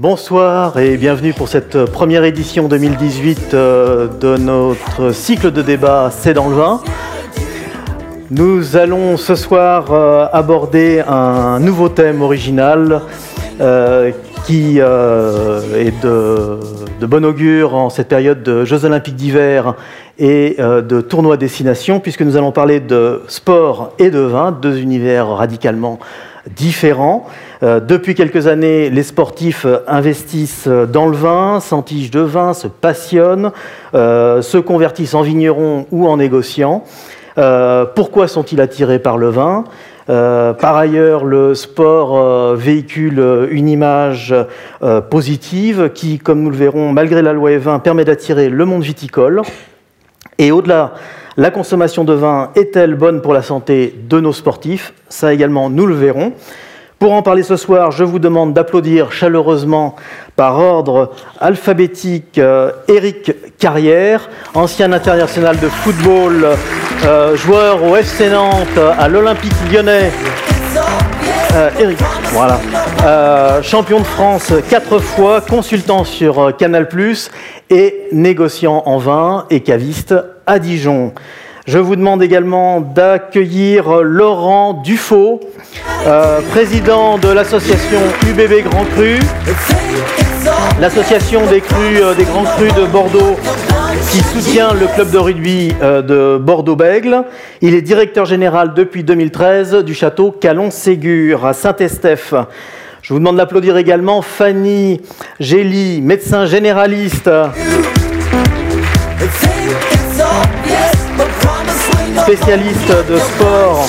Bonsoir et bienvenue pour cette première édition 2018 euh, de notre cycle de débat C'est dans le vin. Nous allons ce soir euh, aborder un nouveau thème original euh, qui est de, bon augure en cette période de Jeux olympiques d'hiver et de tournois destination puisque nous allons parler de sport et de vin, deux univers radicalement différents. Euh, depuis quelques années, les sportifs investissent dans le vin, s'entigent de vin, se passionnent, euh, se convertissent en vignerons ou en négociants. Euh, pourquoi sont-ils attirés par le vin? Par ailleurs, le sport véhicule une image positive qui, comme nous le verrons, malgré la loi E20, permet d'attirer le monde viticole. Et au-delà, la consommation de vin est-elle bonne pour la santé de nos sportifs? Ça également, nous le verrons. Pour en parler ce soir, je vous demande d'applaudir chaleureusement par ordre alphabétique euh, Eric Carrière, ancien international de football, euh, joueur au FC Nantes, à l'Olympique lyonnais. Eric, euh, voilà. champion de France quatre fois, consultant sur Canal+, et négociant en vin et caviste à Dijon. Je vous demande également d'accueillir Laurent Dufaux, euh, président de l'association UBB Grand Cru, l'association des crus, euh, des grands crus de Bordeaux qui soutient le club de rugby euh, de Bordeaux-Bègle. Il est directeur général depuis 2013 du château Calon-Ségur à Saint-Estèphe. Je vous demande d'applaudir également Fanny Gély, médecin généraliste spécialiste de sport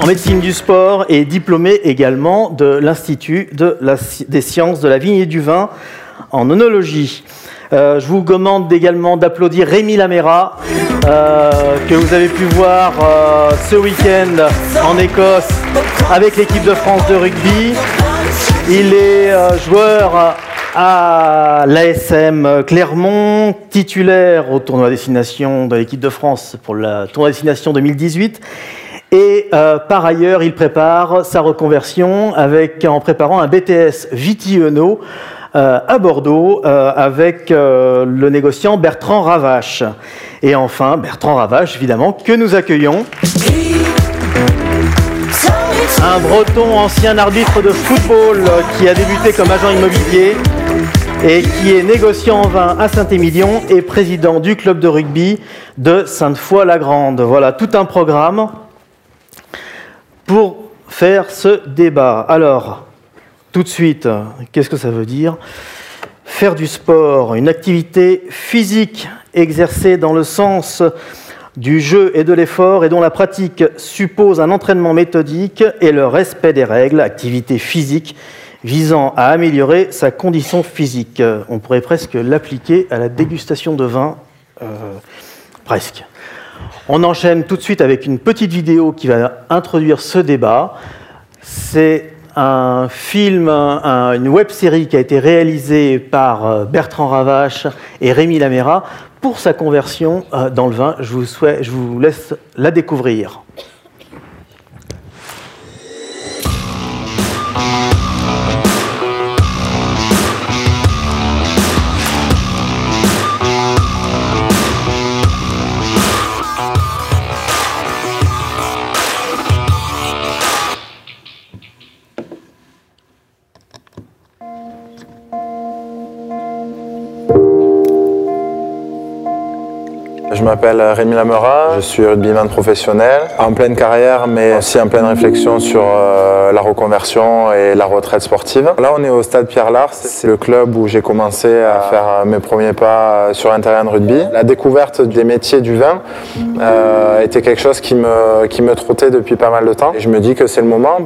en médecine du sport et diplômé également de l'Institut des sciences de la vigne et du vin en onologie. Euh, je vous demande également d'applaudir Rémi Laméra, euh, que vous avez pu voir euh, ce week-end en Écosse avec l'équipe de France de rugby. Il est joueur à l'ASM Clermont, titulaire au tournoi destination de l'équipe de France pour le tournoi destination 2018. Et euh, par ailleurs, il prépare sa reconversion en préparant un BTS Viti-Eno euh, à Bordeaux euh, avec le négociant Bertrand Ravache. Et enfin, Bertrand Ravache, évidemment, que nous accueillons. Un breton ancien arbitre de football qui a débuté comme agent immobilier et qui est négociant en vin à Saint-Émilion et président du club de rugby de Sainte-Foy-la-Grande. Voilà tout un programme pour faire ce débat. Alors, tout de suite, qu'est-ce que ça veut dire? Faire du sport, une activité physique exercée dans le sens du jeu et de l'effort et dont la pratique suppose un entraînement méthodique et le respect des règles, activité physique visant à améliorer sa condition physique. On pourrait presque l'appliquer à la dégustation de vin, euh, presque. On enchaîne tout de suite avec une petite vidéo qui va introduire ce débat. C'est un film, une web série qui a été réalisée par euh, Bertrand Ravache et Rémi Laméra pour sa conversion euh, dans le vin. Je vous laisse la découvrir. M'appelle Rémi Lamera, je suis rugbyman professionnel, en pleine carrière mais aussi en pleine réflexion sur euh, la reconversion et la retraite sportive. Là on est au stade Pierre Lars, c'est le club où j'ai commencé à faire mes premiers pas sur un terrain de rugby. La découverte des métiers du vin euh, était quelque chose qui me, qui me trottait depuis pas mal de temps et je me dis que c'est le moment.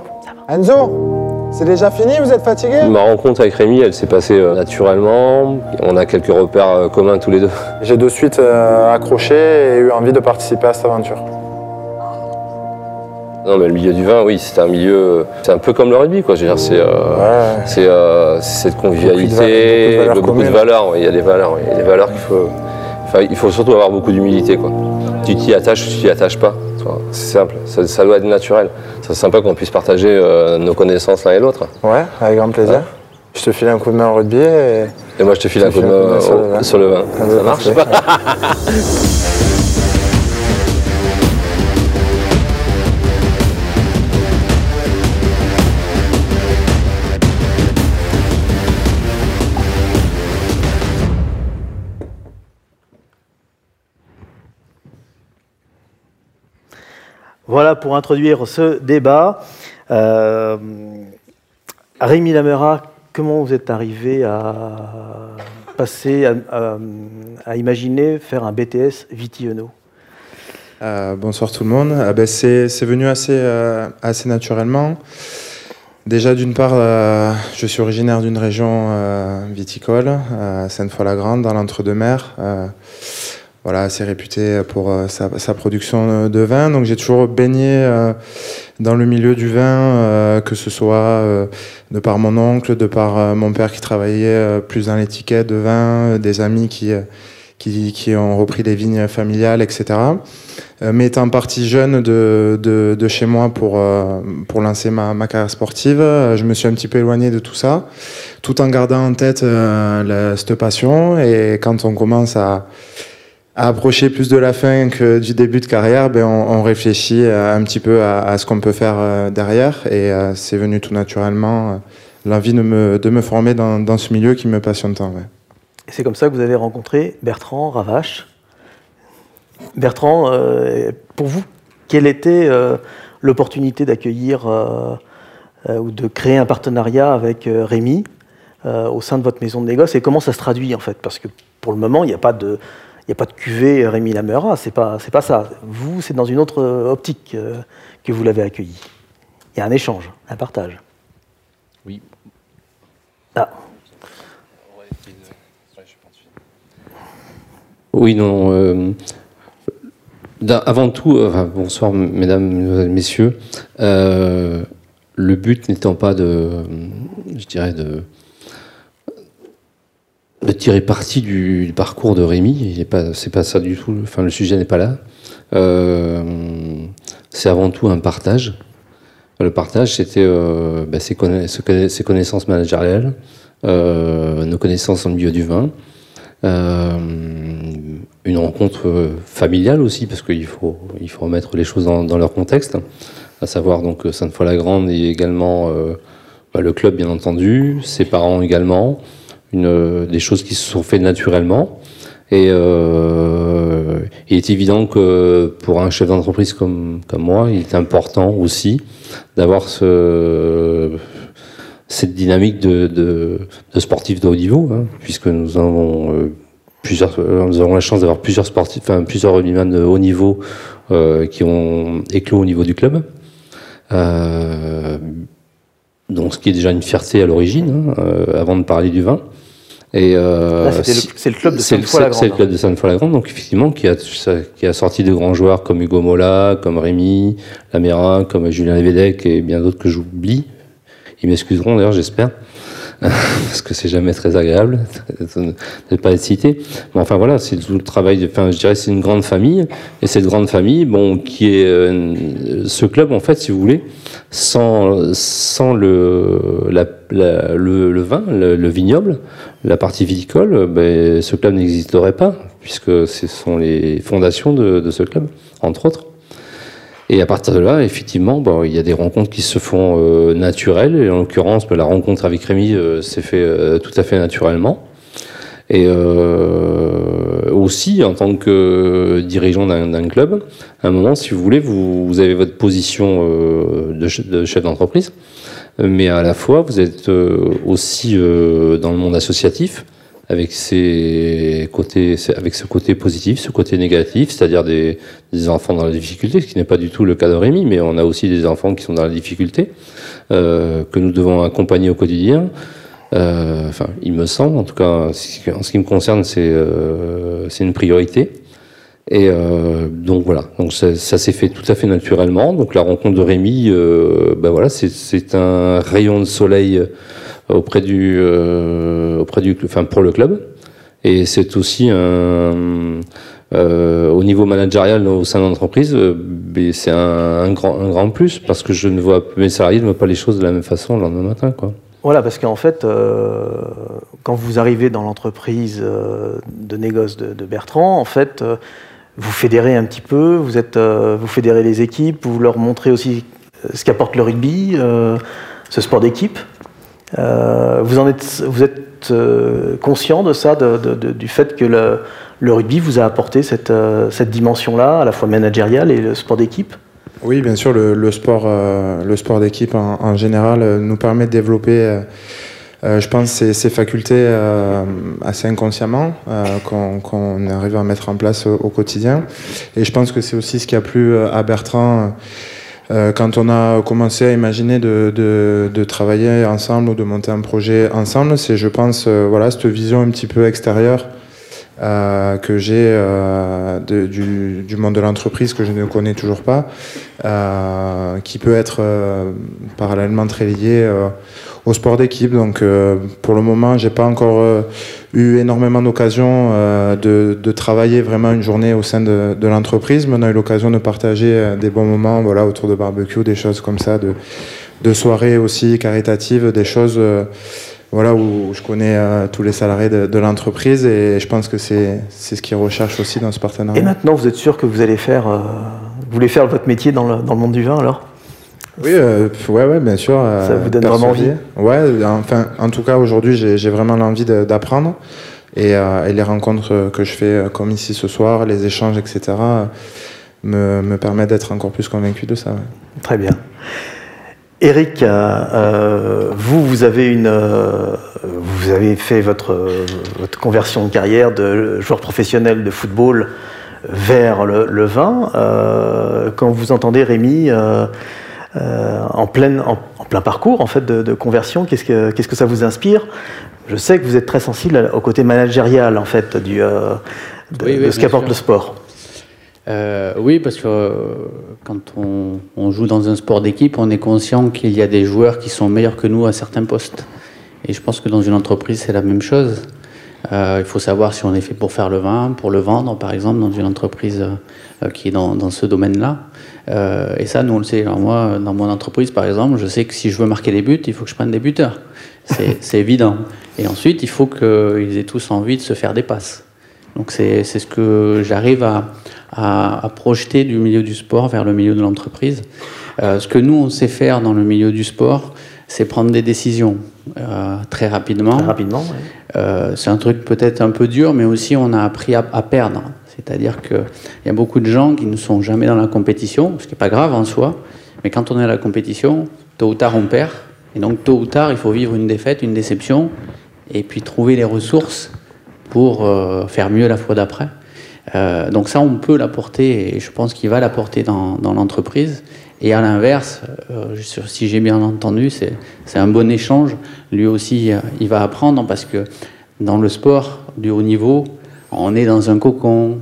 Enzo c'est déjà fini, vous êtes fatigué Ma rencontre avec Rémi, elle s'est passée euh, naturellement. On a quelques repères euh, communs tous les deux. J'ai de suite euh, accroché et eu envie de participer à cette aventure. Non, mais le milieu du vin, oui, c'est un milieu. C'est un peu comme le rugby, quoi. C'est cette convivialité, beaucoup de valeurs. Il y a des valeurs, il y a des valeurs qu'il faut. Enfin, il faut surtout avoir beaucoup d'humilité, quoi. Tu t'y attaches ou tu t'y attaches pas. C'est simple, ça, doit être naturel. C'est sympa qu'on puisse partager euh, nos connaissances l'un et l'autre. Ouais, avec grand plaisir. Je te file un coup de main au rugby et... Et moi je te file un coup de main sur, le vin. Ça marche Voilà pour introduire ce débat. Euh, Rémi Lamera, comment vous êtes arrivé à passer, à, imaginer faire un BTS Vitiono euh, Bonsoir tout le monde. Ah ben, c'est, venu assez, euh, assez naturellement. Déjà, d'une part, je suis originaire d'une région viticole, Sainte-Foy-la-Grande, dans l'entre-deux-mers voilà, assez réputé pour euh, sa, production de vin. Donc j'ai toujours baigné euh, dans le milieu du vin, euh, que ce soit de par mon oncle, de par mon père qui travaillait plus dans l'étiquette de vin, des amis qui, qui, ont repris les vignes familiales, etc. mais étant parti jeune de, de, chez moi pour, pour lancer ma, ma, carrière sportive, je me suis un petit peu éloigné de tout ça, tout en gardant en tête cette passion. Et quand on commence à à approcher plus de la fin que du début de carrière, ben on, réfléchit euh, un petit peu à, ce qu'on peut faire euh, derrière. Et euh, c'est venu tout naturellement l'envie de me, de me former dans, ce milieu qui me passionne tant. C'est comme ça que vous avez rencontré Bertrand Ravache. Bertrand, pour vous, quelle était l'opportunité d'accueillir ou de créer un partenariat avec Rémi au sein de votre maison de négoce? Et comment ça se traduit en fait? Parce que pour le moment, il n'y a pas de n'y a pas de cuvée Rémi Lamera, c'est pas, c'est pas ça. Vous, c'est dans une autre optique euh, que vous l'avez accueilli. Il y a un échange, un partage. Oui. Ah. Oui, non. Euh, avant tout, euh, bonsoir mesdames, messieurs. le but n'étant pas de, je dirais, de de tirer parti du, parcours de Rémi. C'est pas ça du tout. Enfin, le sujet n'est pas là. Euh, c'est avant tout un partage. Le partage, c'était euh, bah, ses, connaissances managériales, euh, nos connaissances en milieu du vin, une rencontre familiale aussi, parce qu'il faut, il faut remettre les choses dans, leur contexte, à savoir donc Sainte-Foy-la-Grande et également bah, le club, bien entendu, ses parents également une, des choses qui se sont faites naturellement. Et euh, il est évident que pour un chef d'entreprise comme, comme moi, il est important aussi d'avoir ce, cette dynamique de, de, de sportif de haut niveau, hein, puisque nous avons euh, plusieurs, nous avons la chance d'avoir plusieurs sportifs, enfin plusieurs rugbyman de haut niveau euh, qui ont éclos au niveau du club. Euh, donc, ce qui est déjà une fierté à l'origine, hein, euh, avant de parler du vin. Et euh, c'est le, club de Sainte-Foy-la-Grande. C'est le club de Sainte-Foy-la-Grande, donc effectivement, qui a, qui a sorti de grands joueurs comme Hugo Mola, comme Rémi Lamera, comme Julien Lévedec et bien d'autres que j'oublie. Ils m'excuseront d'ailleurs, j'espère. parce que c'est jamais très agréable de ne pas être cité. Mais enfin voilà, c'est tout le travail. Enfin, je dirais c'est une grande famille et cette grande famille, bon, qui est euh, ce club en fait, si vous voulez, sans sans le le, vin, le, vignoble, la partie viticole, ben, ce club n'existerait pas puisque ce sont les fondations de, de ce club, entre autres. Et à partir de là, effectivement, bon, il y a des rencontres qui se font euh, naturelles. Et en l'occurrence, ben, la rencontre avec Rémi euh, s'est fait euh, tout à fait naturellement. Et aussi, en tant que dirigeant d'un club, à un moment, si vous voulez, vous, avez votre position de, de, chef d'entreprise, mais à la fois, vous êtes aussi dans le monde associatif avec ses côtés, avec ce côté positif, ce côté négatif, c'est-à-dire des, enfants dans la difficulté, ce qui n'est pas du tout le cas de Rémi, mais on a aussi des enfants qui sont dans la difficulté, euh, que nous devons accompagner au quotidien. Euh, enfin, il me semble, en tout cas, en ce qui me concerne, c'est euh, une priorité. Et euh, donc voilà, donc ça, s'est fait tout à fait naturellement. Donc la rencontre de Rémi, ben voilà, c'est un rayon de soleil auprès du, auprès du, enfin pour le club. Et c'est aussi un, au niveau managérial au sein de l'entreprise, euh, c'est un, grand, un grand plus parce que je ne vois mes salariés ne voient pas les choses de la même façon le lendemain matin, quoi. Voilà, parce qu'en fait, quand vous arrivez dans l'entreprise de négoce de, Bertrand, en fait, vous fédérez un petit peu, vous, êtes, vous fédérez les équipes, vous leur montrez aussi ce qu'apporte le rugby, ce sport d'équipe. vous, en êtes, vous êtes conscient de ça, du fait que le, rugby vous a apporté cette, euh, cette dimension-là, à la fois managériale et le sport d'équipe? Oui, bien sûr, le, sport, euh, le sport d'équipe en, général euh, nous permet de développer, je pense, ces, facultés assez inconsciemment qu'on arrive à mettre en place au, quotidien. Et je pense que c'est aussi ce qui a plu à Bertrand. quand on a commencé à imaginer de, de, de, travailler ensemble ou de monter un projet ensemble, c'est, je pense, voilà, cette vision un petit peu extérieure euh, que j'ai euh, du, du, monde de l'entreprise que je ne connais toujours pas, euh, qui peut être euh, parallèlement très lié euh, au sport d'équipe. Donc pour le moment, j'ai pas encore eu énormément d'occasion de, de, travailler vraiment une journée au sein de, de l'entreprise, mais on a eu l'occasion de partager des bons moments voilà, autour de barbecue, des choses comme ça, de, de soirées aussi caritatives, des choses voilà, où je connais euh, tous les salariés de, l'entreprise et je pense que c'est ce qu'ils recherchent aussi dans ce partenariat. Et maintenant, vous êtes sûr que vous allez faire, euh, vous voulez faire votre métier dans le, dans le monde du vin alors? Oui, euh, ouais, ouais, bien sûr. Ça vous donne vraiment envie? Ouais, enfin, en tout cas, aujourd'hui, j'ai vraiment l'envie d'apprendre et, et, les rencontres que je fais, comme ici ce soir, les échanges, etc., me, me permettent d'être encore plus convaincu de ça. Très bien. Eric, euh, euh, vous, vous avez, une, euh, vous avez fait votre, votre, conversion de carrière de joueur professionnel de football vers le, vin. quand vous entendez Rémi en, plein, en, plein parcours en fait, de, conversion, qu'est-ce que, ça vous inspire? Je sais que vous êtes très sensible au côté managérial en fait, du, de, ce qu'apporte le sport. Euh, oui, parce que euh, quand on, joue dans un sport d'équipe, on est conscient qu'il y a des joueurs qui sont meilleurs que nous à certains postes. Et je pense que dans une entreprise, c'est la même chose. Euh, il faut savoir si on est fait pour faire le vin, pour le vendre, par exemple, dans une entreprise qui est dans, ce domaine-là. et ça, nous, on le sait. Moi, dans mon entreprise, par exemple, je sais que si je veux marquer des buts, il faut que je prenne des buteurs. C'est évident. Et ensuite, il faut qu'ils aient tous envie de se faire des passes. Donc c'est ce que j'arrive à, à, projeter du milieu du sport vers le milieu de l'entreprise. Euh, ce que nous, on sait faire dans le milieu du sport, c'est prendre des décisions euh, très rapidement. Très rapidement, euh, c'est un truc peut-être un peu dur, mais aussi on a appris à, perdre. C'est-à-dire qu'il y a beaucoup de gens qui ne sont jamais dans la compétition, ce qui n'est pas grave en soi, mais quand on est à la compétition, tôt ou tard on perd. Et donc tôt ou tard, il faut vivre une défaite, une déception, et puis trouver les ressources pour faire mieux la fois d'après. Euh, donc ça, on peut l'apporter, et je pense qu'il va l'apporter dans, dans l'entreprise. Et à l'inverse, euh, si j'ai bien entendu, c'est, un bon échange. Lui aussi, euh, il va apprendre parce que dans le sport du haut niveau, on est dans un cocon.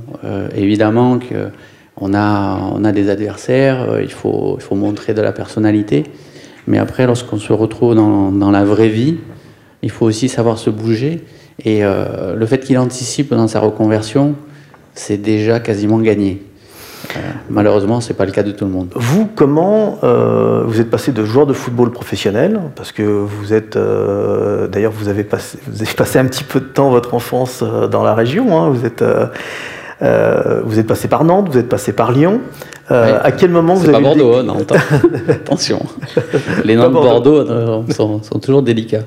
évidemment qu'on a, on a des adversaires, il, faut, montrer de la personnalité. Mais après, lorsqu'on se retrouve dans la vraie vie, il faut aussi savoir se bouger. Et le fait qu'il anticipe dans sa reconversion, c'est déjà quasiment gagné. Euh, malheureusement, ce n'est pas le cas de tout le monde. Vous, comment euh, vous êtes passé de joueur de football professionnel Parce que vous êtes, euh, d'ailleurs, vous avez passé, vous avez passé un petit peu de temps votre enfance dans la région. Hein. vous êtes, vous êtes passé par Nantes, vous êtes passé par Lyon. à quel moment vous avez pas Bordeaux, hein, Nantes. Attention, les Nantes Bordeaux, Bordeaux sont, sont, toujours délicats.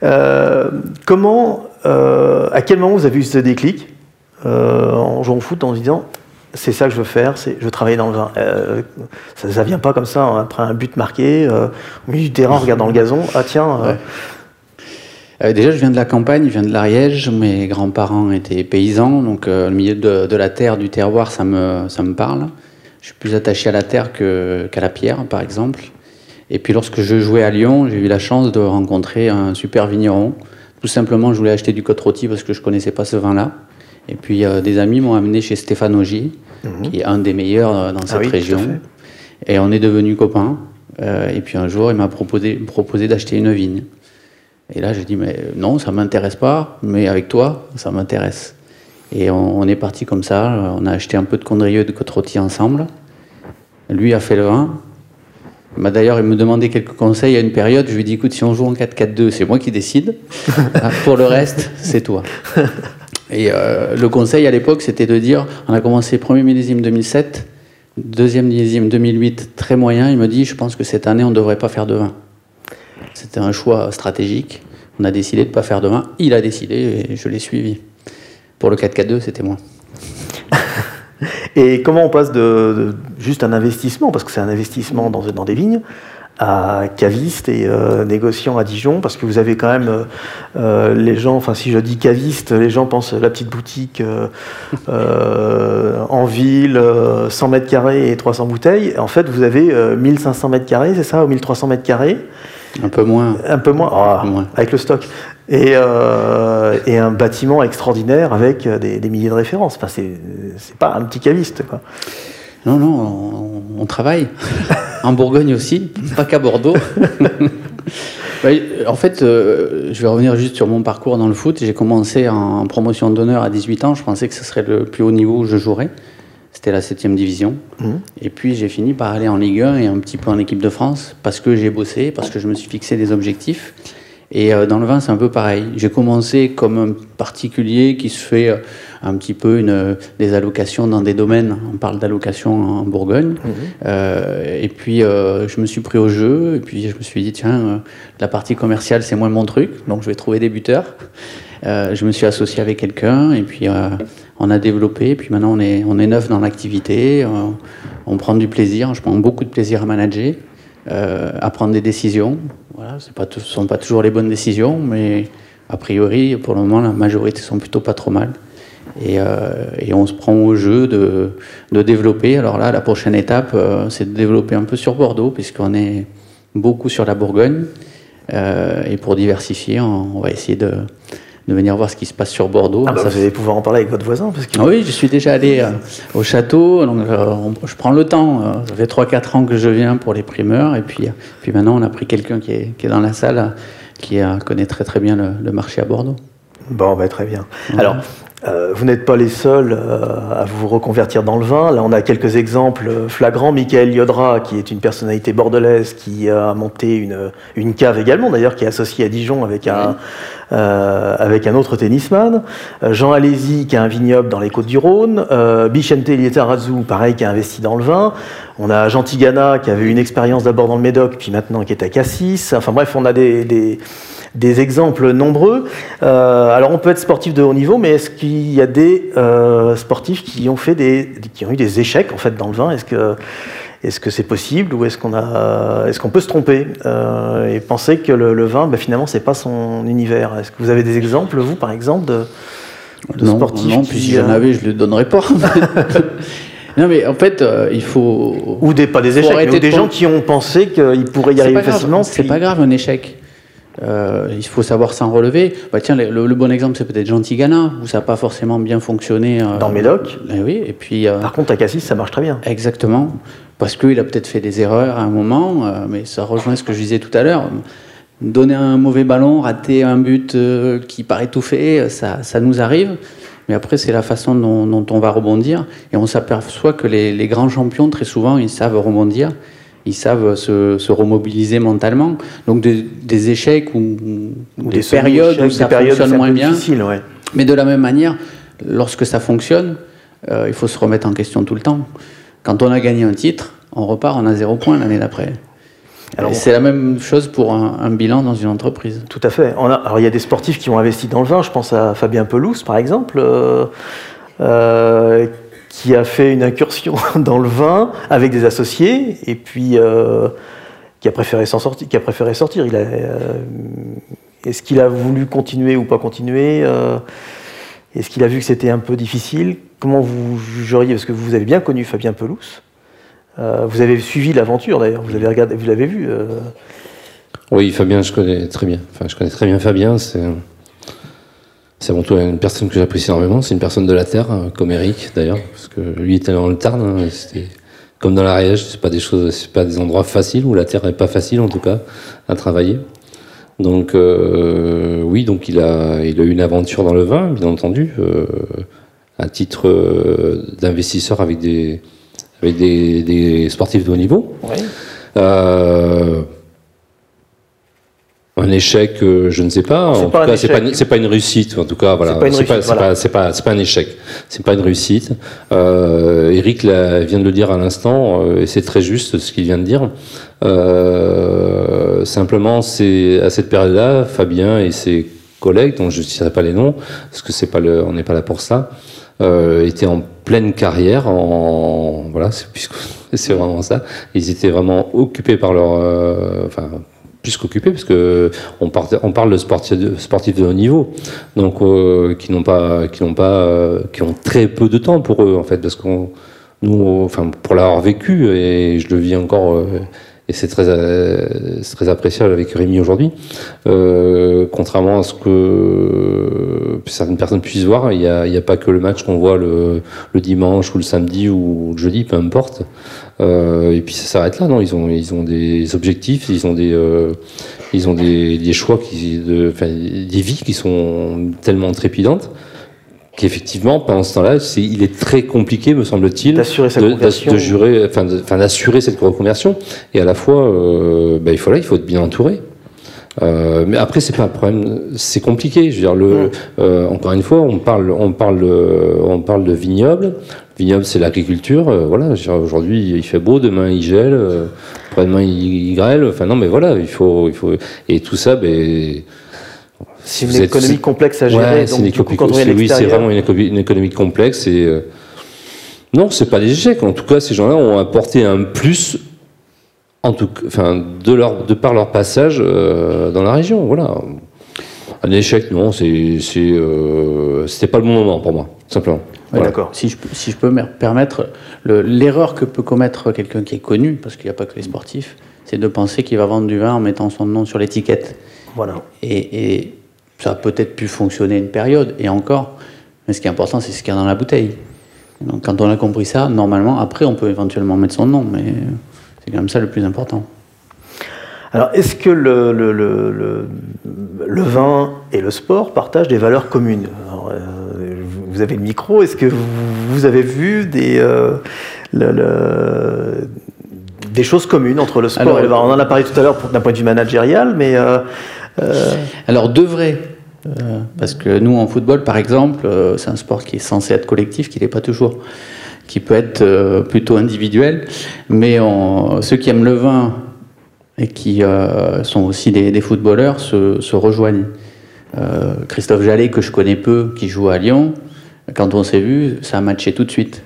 Comment, à quel moment vous avez eu ce déclic euh, en jouant au foot en se disant c'est ça que je veux faire, je veux travailler dans le vin. Euh, ça, ne vient pas comme ça hein. après un but marqué, euh, au milieu du terrain, regarde dans le gazon, ah tiens. déjà, je viens de la campagne, je viens de l'Ariège. Mes grands-parents étaient paysans, donc le milieu de, la terre, du terroir, ça me, ça me parle. Je suis plus attaché à la terre qu'à la pierre, par exemple. Et puis, lorsque je jouais à Lyon, j'ai eu la chance de rencontrer un super vigneron. Tout simplement, je voulais acheter du côte rôti parce que je connaissais pas ce vin-là. Et puis euh, des amis m'ont amené chez Stéphane Ogier, mhm. qui est un des meilleurs euh, dans ah cette région. Et on est devenus copains. Euh, et puis un jour, il m'a proposé, proposé d'acheter une vigne. Et là, j'ai dit, mais non, ça m'intéresse pas, mais avec toi, ça m'intéresse. Et on, est parti comme ça. On a acheté un peu de condrieux et de côte ensemble. Lui a fait le vin. Bah, D'ailleurs, il me demandait quelques conseils à une période. Je lui ai dit écoute, si on joue en 4-4-2, c'est moi qui décide. Pour le reste, c'est toi. Et euh, le conseil à l'époque, c'était de dire on a commencé premier millésime 2007, deuxième millésime 2008, très moyen. Il me dit je pense que cette année, on ne devrait pas faire de vin. C'était un choix stratégique. On a décidé de ne pas faire de vin. Il a décidé et je l'ai suivi. Pour le 4-4-2, c'était moi. Et comment on passe de, de juste un investissement, parce que c'est un investissement dans, dans des vignes, à caviste et euh, négociant à Dijon, parce que vous avez quand même euh, euh, les gens, enfin si je dis caviste, les gens pensent la petite boutique euh, en ville, euh, 100 mètres carrés et 300 bouteilles. En fait, vous avez euh, 1500 mètres carrés, c'est ça, ou 1300 mètres carrés Un peu moins. Un peu moins, Ah, Un peu moins. avec le stock. Et, euh, et un bâtiment extraordinaire avec euh, des, des milliers de références. Enfin, c'est pas un petit caviste, quoi. Non, non, on, on travaille. en Bourgogne aussi, pas qu'à Bordeaux. En fait, euh, je vais revenir juste sur mon parcours dans le foot. J'ai commencé en promotion d'honneur à 18 ans. Je pensais que ce serait le plus haut niveau où je jouerais. C'était la 7 division. Mhm. Et puis j'ai fini par aller en Ligue 1 et un petit peu en équipe de France parce que j'ai bossé, parce que je me suis fixé des objectifs. Et euh, dans le vin, c'est un peu pareil. J'ai commencé comme un particulier qui se fait euh, un petit peu une, euh, des allocations dans des domaines. On parle d'allocations en Bourgogne. Euh, et puis euh, je me suis pris au jeu. Et puis je me suis dit, tiens, euh, la partie commerciale, c'est moins mon truc. Donc je vais trouver des buteurs. Je me suis associé avec quelqu'un. Et puis on a développé. Puis maintenant, on est, on est neuf dans l'activité. Euh, on prend du plaisir. Je prends beaucoup de plaisir à manager, euh, à prendre des décisions. Voilà, ce ne sont pas toujours les bonnes décisions, mais a priori, pour le moment, la majorité sont plutôt pas trop mal. Et, euh, et on se prend au jeu de, de développer. Alors là, la prochaine étape, euh, c'est de développer un peu sur Bordeaux, puisqu'on est beaucoup sur la Bourgogne. Euh, et pour diversifier, on, on va essayer de, de venir voir ce qui se passe sur Bordeaux. Ah bah, Ça vous allez pouvoir en parler avec votre voisin, parce que ah oui, je suis déjà allé euh, au château, donc euh, on- je prends le temps. euh, ça fait 3-4 ans que je viens pour les primeurs, et puis, puis maintenant on a pris quelqu'un qui est, qui est dans la salle, qui connaît très très bien le, le marché à Bordeaux. Bon, bah, très bien. Alors, euh, vous n'êtes pas les seuls euh, à vous reconvertir dans le vin. Là, on a quelques exemples flagrants. Michael Yodra, qui est une personnalité bordelaise, qui a monté une, une cave également, d'ailleurs, qui est associée à Dijon avec un, euh, avec un autre tennisman. Euh, Jean Alési, qui a un vignoble dans les Côtes-du-Rhône. Euh, Bichente Lietarazou, pareil, qui a investi dans le vin. On a Jean Tigana, qui avait une expérience d'abord dans le Médoc, puis maintenant qui est à Cassis. Enfin bref, on a des, des, des exemples nombreux. Euh, alors on peut être sportif de haut niveau, mais est-ce qu'il y a des euh, sportifs qui ont fait des, qui ont eu des échecs en fait dans le vin? Est-ce que est-ce que c'est possible ou est-ce qu'on a est-ce qu'on peut se tromper? Euh, et penser que le, le vin, ben, finalement, c'est pas son univers Est-ce que vous avez des exemples, vous, par exemple, de, de non, sportifs non, puis si j'en avais, je ne le donnerais pas. non, mais en fait, euh, il faut. ou des pas des échecs, mais ou des de gens qui ont pensé qu'ils pourraient y arriver facilement. C'est puis- pas grave un échec. Euh, il faut savoir s'en relever. Bah, tiens, le, le bon exemple, c'est peut-être Jean Tigana, où ça n'a pas forcément bien fonctionné. euh, Dans Médoc. Oui, et puis. euh, Par contre, à Cassis, ça marche très bien. Exactement. Parce qu'il a peut-être fait des erreurs à un moment, mais ça rejoint ce que je disais tout à l'heure. Donner un mauvais ballon, rater un but qui paraît tout fait, ça, ça nous arrive. Mais après, c'est la façon dont, dont on va rebondir. Et on s'aperçoit que les, les grands champions, très souvent, ils savent rebondir. Ils savent se, se remobiliser mentalement. Donc des, des échecs ou, ou des, périodes où ça des périodes fonctionne moins bien. ouais. Mais de la même manière, lorsque ça fonctionne, euh, il faut se remettre en question tout le temps. Quand on a gagné un titre, on repart, on a zéro point l'année d'après. C'est la même chose pour un, un bilan dans une entreprise. Tout à fait. On a- alors, il y a des sportifs qui ont investi dans le vin. Je pense à Fabien Pelouse, par exemple, euh, euh, qui a fait une incursion dans le vin avec des associés et puis euh, qui a préféré s'en sortir. Qui a préféré sortir. Euh, est-ce qu'il a voulu continuer ou pas continuer euh, Est-ce qu'il a vu que c'était un peu difficile? Comment vous jugeriez? Parce que vous avez bien connu Fabien Pelouse. Vous avez suivi l'aventure d'ailleurs. Vous avez regardé, vous l'avez vu. Oui, Fabien, je connais très bien. Enfin, je connais très bien Fabien. C'est c'est avant tout une personne que j'apprécie énormément. C'est une personne de la terre, euh, comme Eric d'ailleurs, parce que lui était dans le Tarn. hein, C'était comme dans l'Ariège. C'est pas des choses, c'est pas des endroits faciles où la terre est pas facile en tout cas à travailler. Donc euh, oui, donc il a, il a eu une aventure dans le vin, bien entendu, euh, à titre euh, d'investisseur avec des, avec des, des sportifs de haut niveau. ouais. Un échec, euh, je ne sais pas. En tout cas, c'est pas, c'est pas une réussite. En tout cas, voilà. C'est pas, c'est pas, c'est pas, un échec. C'est pas une réussite. Euh, Eric vient de le dire à l'instant, euh, et c'est très juste ce qu'il vient de dire. Euh, simplement, c'est à cette période-là, Fabien et ses collègues, dont je ne citerai pas les noms, parce que c'est pas le, on n'est pas là pour ça, euh, étaient en pleine carrière, en voilà, c'est, c'est vraiment ça. Ils étaient vraiment occupés par leur, enfin plus qu'occupés, parce que on, on parle de sportifs de, haut niveau, donc euh, qui n'ont pas, qui n'ont pas, euh, qui ont très peu de temps pour eux en fait, parce qu'on, nous, enfin pour l'avoir vécu et je le vis encore. Euh, et c'est très, très appréciable avec Rémi aujourd'hui. contrairement à ce que certaines personnes puissent voir, il n'y a, a, pas que le match qu'on voit le, le, dimanche ou le samedi ou le jeudi, peu importe. Euh, et puis ça s'arrête là, non Ils ont, ils ont des objectifs, ils ont des, euh, ils ont des, des choix, qui, de, enfin, des vies qui sont tellement trépidantes qu'effectivement, pendant ce temps-là, il est très compliqué, me semble-t-il, d'assurer sa de, de, jurer, enfin, d'assurer cette reconversion. Et à la fois, euh, ben, il faut là, il faut être bien entouré. Euh, mais après, c'est pas un problème, c'est compliqué. Je veux dire, le, euh, encore une fois, on parle, on parle, on parle de vignoble. Vignoble, c'est l'agriculture. Euh, voilà. Aujourd'hui, il fait beau, demain il gèle, euh, après-demain il, grêle. Enfin non, mais voilà, il faut, il faut, et tout ça, ben. C'est une économie complexe à gérer. donc, coup, oui, c'est vraiment une, une, économie complexe et euh, non, c'est pas des échecs. En tout cas, ces gens-là ont apporté un plus en tout, enfin, de, leur, de par leur passage euh, dans la région. Voilà. Un échec, non, c'est, euh, c'était pas le bon moment pour moi, simplement. D'accord. Si je, si je peux me permettre, l'erreur que peut commettre quelqu'un qui est connu, parce qu'il n'y a pas que les sportifs, c'est de penser qu'il va vendre du vin en mettant son nom sur l'étiquette. Voilà. Et, et, ça a peut-être pu fonctionner une période, et encore, mais ce qui est important, c'est ce qu'il y a dans la bouteille. Donc quand on a compris ça, normalement, après, on peut éventuellement mettre son nom, mais c'est quand même ça le plus important. Alors, est-ce que le, le, le, le, vin et le sport partagent des valeurs communes? Euh, Vous avez le micro, est-ce que vous, avez vu des, euh, des choses communes entre le sport et le vin On en a parlé tout à l'heure d'un point de vue managérial, mais... Euh, alors, devrait, parce que nous, en football, par exemple, c'est un sport qui est censé être collectif, qui n'est pas toujours qui peut être euh, plutôt individuel, mais ceux qui aiment le vin et qui euh, sont aussi des, footballeurs se, rejoignent. Euh, Christophe Jallet, que je connais peu, qui joue à Lyon, quand on s'est vu, ça a matché tout de suite.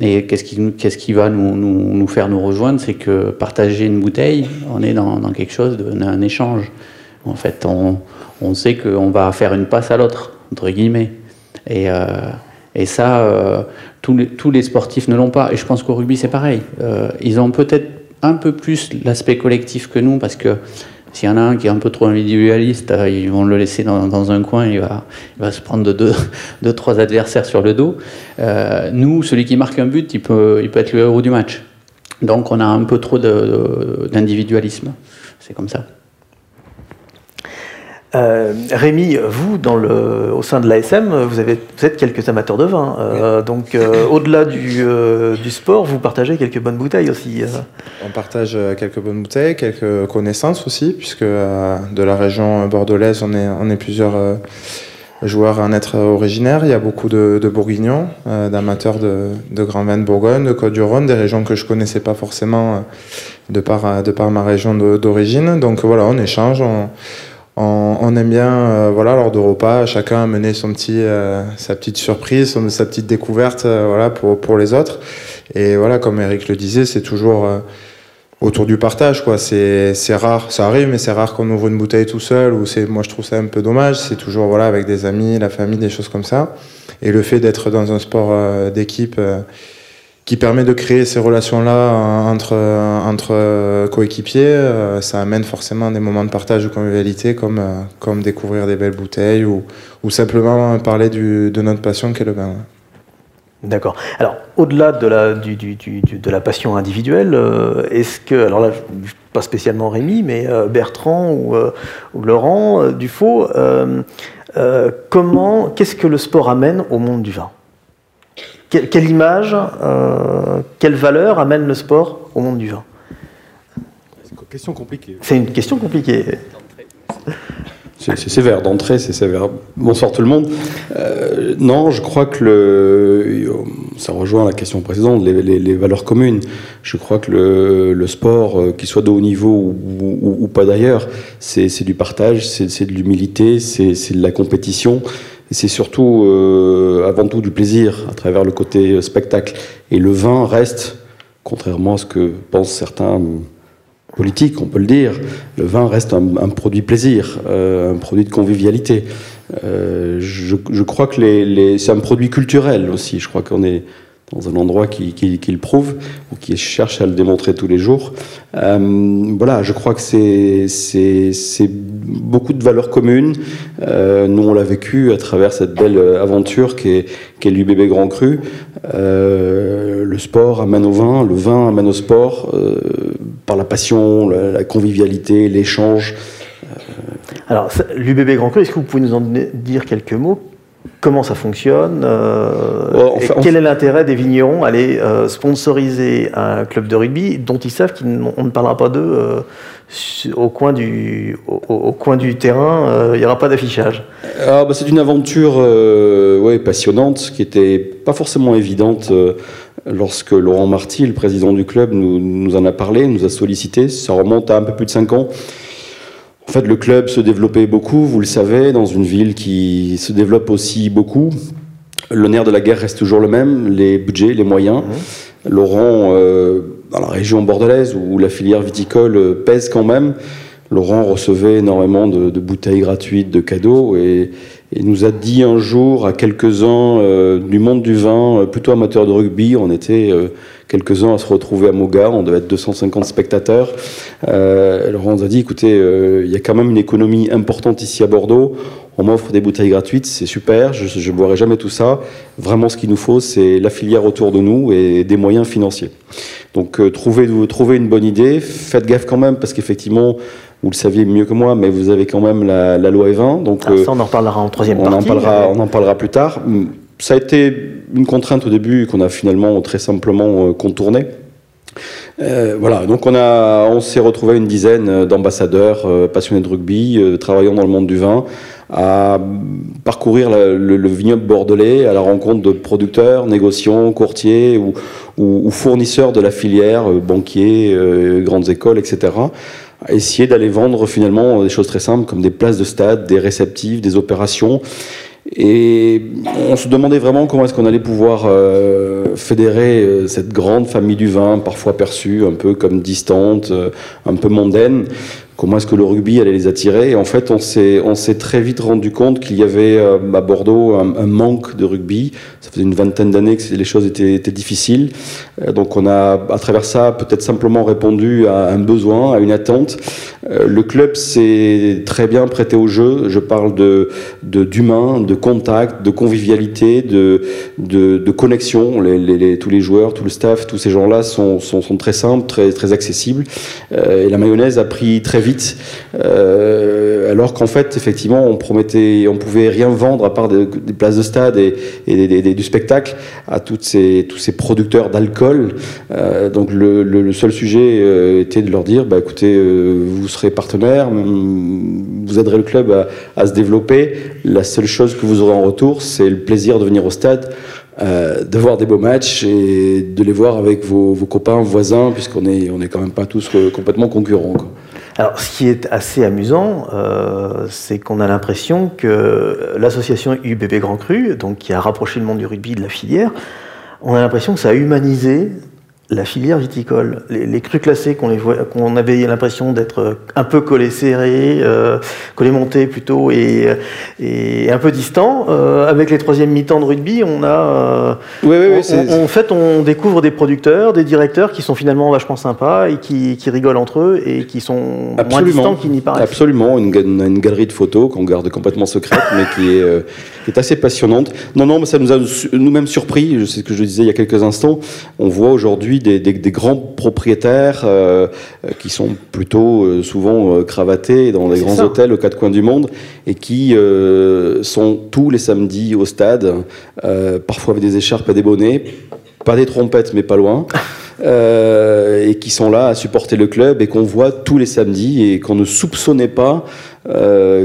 Et qu'est-ce qui, va nous, faire nous rejoindre C'est que partager une bouteille, on est dans, quelque chose d'un échange. En fait, on, sait qu'on va faire une passe à l'autre, entre guillemets. Et, et ça, tous les, tous les sportifs ne l'ont pas. Et je pense qu'au rugby, c'est pareil. Euh, ils ont peut-être un peu plus l'aspect collectif que nous, parce que s'il y en a un qui est un peu trop individualiste, euh, ils vont le laisser dans, un coin, il va, se prendre de deux, deux, trois adversaires sur le dos. Euh, nous, celui qui marque un but, il peut, il peut être le héros du match. Donc on a un peu trop d'individualisme. C'est comme ça. Euh, Rémi, vous, dans le, au sein de l'ASM, vous, avez, vous êtes quelques amateurs de vin. Euh, donc, euh, au-delà du, du, sport, vous partagez quelques bonnes bouteilles aussi. On partage quelques bonnes bouteilles, quelques connaissances aussi, puisque de la région bordelaise, on est, on est plusieurs joueurs à en être originaires. Il y a beaucoup de, de bourguignons, d'amateurs de, de grands vins de Bourgogne, de Côte-du-Rhône, des régions que je connaissais pas forcément de par, de par ma région d'origine. Donc voilà, on échange. On, on, aime bien, euh, voilà, lors de repas, chacun amener son petit, euh, sa petite surprise, sa petite découverte, euh, voilà, pour, pour les autres. Et voilà, comme Eric le disait, c'est toujours autour du partage, quoi. C'est, rare, ça arrive, mais c'est rare qu'on ouvre une bouteille tout seul. Ou c'est, moi, je trouve ça un peu dommage. C'est toujours, voilà, avec des amis, la famille, des choses comme ça. Et le fait d'être dans un sport d'équipe qui permet de créer ces relations-là entre, entre coéquipiers. Euh, ça amène forcément des moments de partage de convivialité comme, euh, découvrir des belles bouteilles ou, simplement parler de notre passion qu'est le vin. D'accord. Alors, au-delà de la, du, du, la passion individuelle, euh, est-ce que, alors là, pas spécialement Rémi, mais Bertrand ou, ou Laurent Dufaux, comment, qu'est-ce que le sport amène au monde du vin? Quelle, image, euh, quelle valeur amène le sport au monde du vin? Question compliquée. C'est une question compliquée. C'est sévère d'entrée, c'est sévère. Bonsoir tout le monde. Euh, non, je crois que le, ça rejoint la question précédente, les, valeurs communes. Je crois que le, sport, euh, qu'il soit de haut niveau ou, pas d'ailleurs, c'est du partage, c'est de l'humilité, c'est de la compétition. C'est surtout, euh, avant tout, du plaisir à travers le côté spectacle. Et le vin reste, contrairement à ce que pensent certains politique, on peut le dire. Le vin reste un, produit plaisir, euh, un produit de convivialité. Euh, je, crois que les, c'est un produit culturel aussi. Je crois qu'on est dans un endroit qui, le prouve ou qui cherche à le démontrer tous les jours. Euh, voilà, je crois que c'est, beaucoup de valeurs communes. nous, on l'a vécu à travers cette belle aventure qui est, qui est l'UBB Grand Cru. le sport amène au vin, le vin amène au sport par la passion, la, convivialité, l'échange. Euh, Alors, l'UBB Grand Cru, est-ce que vous pouvez nous en dire quelques mots? Comment ça fonctionne euh, Quel est l'intérêt des vignerons à aller euh, sponsoriser un club de rugby dont ils savent qu'on ne parlera pas d'eux au, coin du, au, coin du terrain Il n'y aura pas d'affichage ah, bah, C'est une aventure ouais, passionnante qui n'était pas forcément évidente lorsque Laurent Marty, le président du club, nous, en a parlé, nous a sollicité. Ça remonte à un peu plus de 5 ans. En fait, le club se développait beaucoup, vous le savez, dans une ville qui se développe aussi beaucoup. Le nerf de la guerre reste toujours le même, les budgets, les moyens. Mmh. Laurent, euh, dans la région bordelaise, où la filière viticole pèse quand même, Laurent recevait énormément de, de bouteilles gratuites, de cadeaux, et, nous a dit un jour à quelques-uns euh, du monde du vin, euh, plutôt amateurs de rugby, on était euh, quelques-uns à se retrouver à Moga, on devait être 250 spectateurs. alors on nous a dit, écoutez, il y a quand même une économie importante ici à Bordeaux, on m'offre des bouteilles gratuites, c'est super, je ne boirai jamais tout ça. Vraiment ce qu'il nous faut, c'est la filière autour de nous et des moyens financiers. Donc trouvez, trouvez une bonne idée, faites gaffe quand même, parce qu'effectivement, vous le saviez mieux que moi, mais vous avez quand même la, loi E20. Donc, ah, ça, on en reparlera en troisième on partie. En parlera, On en parlera plus tard. Ça a été une contrainte au début qu'on a finalement très simplement euh, contournée. Euh, voilà, donc on, on s'est retrouvé une dizaine d'ambassadeurs euh, passionnés de rugby, travaillant dans le monde du vin, à parcourir le, vignoble bordelais à la rencontre de producteurs, négociants, courtiers ou, ou fournisseurs de la filière, banquiers, grandes écoles, etc essayer d'aller vendre finalement des choses très simples comme des places de stade, des réceptifs, des opérations. Et on se demandait vraiment comment est-ce qu'on allait pouvoir euh, fédérer euh, cette grande famille du vin, parfois perçue un peu comme distante, euh, un peu mondaine, comment est-ce que le rugby allait les attirer. En fait, on s'est, on s'est très vite rendu compte qu'il y avait euh, à Bordeaux un, manque de rugby. Ça faisait une vingtaine d'années que les choses étaient, difficiles. Euh, donc on a, à travers ça, peut-être simplement répondu à un besoin, à une attente. Euh, le club s'est très bien prêté au jeu. Je parle de, d'humain, de contact, de convivialité, de, de, connexion. Tous les joueurs, tout le staff, tous ces gens-là sont, sont, sont très simples, très, très accessibles. et la mayonnaise a pris très vite euh, alors qu'en fait, effectivement, on promettait, on pouvait rien vendre à part des, places de stade et, du spectacle à ces, tous ces producteurs d'alcool. Euh, donc le, seul sujet euh, était de leur dire, bah, écoutez, vous serez partenaire, vous aiderez le club à, se développer. La seule chose que vous aurez en retour, c'est le plaisir de venir au stade. de voir des beaux matchs et de les voir avec vos, copains, voisins, puisqu'on est, on quand même pas tous complètement concurrents. Alors, ce qui est assez amusant, euh, c'est qu'on a l'impression que l'association UBB Grand Cru, donc qui a rapproché le monde du rugby de la filière, on a l'impression que ça a humanisé la filière viticole. Les, crus classés qu'on avait l'impression d'être un peu collés serrés, euh, collés montés plutôt, et, et un peu distants. Euh, avec les troisième mi-temps de rugby, on a, euh, en fait, on découvre des producteurs, des directeurs qui sont finalement vachement sympas et qui, qui rigolent entre eux et qui sont moins distants qu'ils n'y paraissent. Absolument, une, une, galerie de photos qu'on garde complètement secrète, mais qui est, euh, qui est assez passionnante. Non, non, mais ça nous a nous-mêmes surpris. Sais ce que je disais il y a quelques instants. On voit aujourd'hui des, grands propriétaires euh, euh, qui sont plutôt euh, souvent cravatés dans des grands hôtels aux quatre coins du monde et qui sont tous les samedis au stade, parfois avec des écharpes et des bonnets, pas des trompettes mais pas loin. et qui sont là à supporter le club et qu'on voit tous les samedis et qu'on ne soupçonnait pas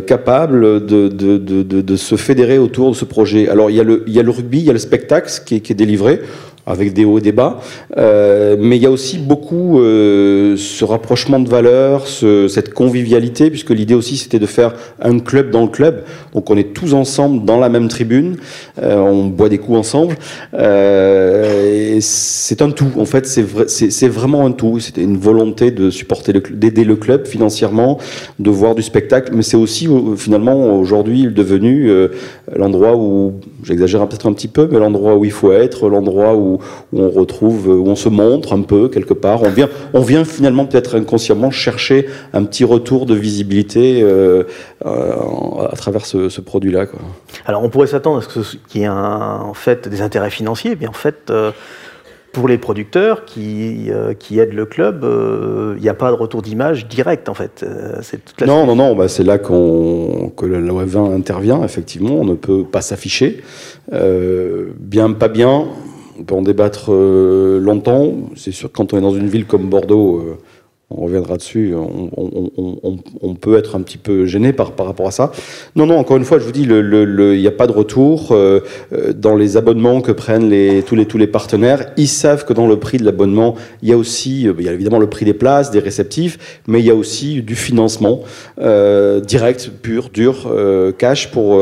capable de, de, de, de, se fédérer autour de ce projet. Alors il y a le, il y a le rugby, il y a le spectacle qui est, qui est délivré avec des hauts et des bas. Euh, mais il y a aussi beaucoup euh, ce rapprochement de valeurs, ce, cette convivialité, puisque l'idée aussi c'était de faire un club dans le club. Donc on est tous ensemble dans la même tribune, euh, on boit des coups ensemble. Euh, c'est un tout, en fait, c'est vrai, vraiment un tout. C'était une volonté de supporter, d'aider le club financièrement, de voir du spectacle, mais c'est aussi finalement aujourd'hui devenu euh, l'endroit où, j'exagère peut-être un petit peu, mais l'endroit où il faut être, l'endroit où où, on retrouve, où on se montre un peu quelque part. On vient, on vient finalement peut-être inconsciemment chercher un petit retour de visibilité euh, euh, à travers ce, produit-là. Alors on pourrait s'attendre à ce qu'il y ait en fait des intérêts financiers, mais en fait euh, pour les producteurs qui, qui aident le club, il n'y a pas de retour d'image direct en fait. non, non, non, bah, c'est là qu'on, que la loi 20 intervient, effectivement. On ne peut pas s'afficher. bien, pas bien, on peut en débattre euh, longtemps. C'est sûr que quand on est dans une ville comme Bordeaux, euh, on reviendra dessus, on, peut être un petit peu gêné par, par rapport à ça. Non, non, encore une fois, je vous dis, il n'y a pas de retour. Euh, dans les abonnements que prennent les, tous, les, tous les partenaires, ils savent que dans le prix de l'abonnement, il y a aussi, il y a évidemment le prix des places, des réceptifs, mais il y a aussi du financement direct, pur, dur, cash pour,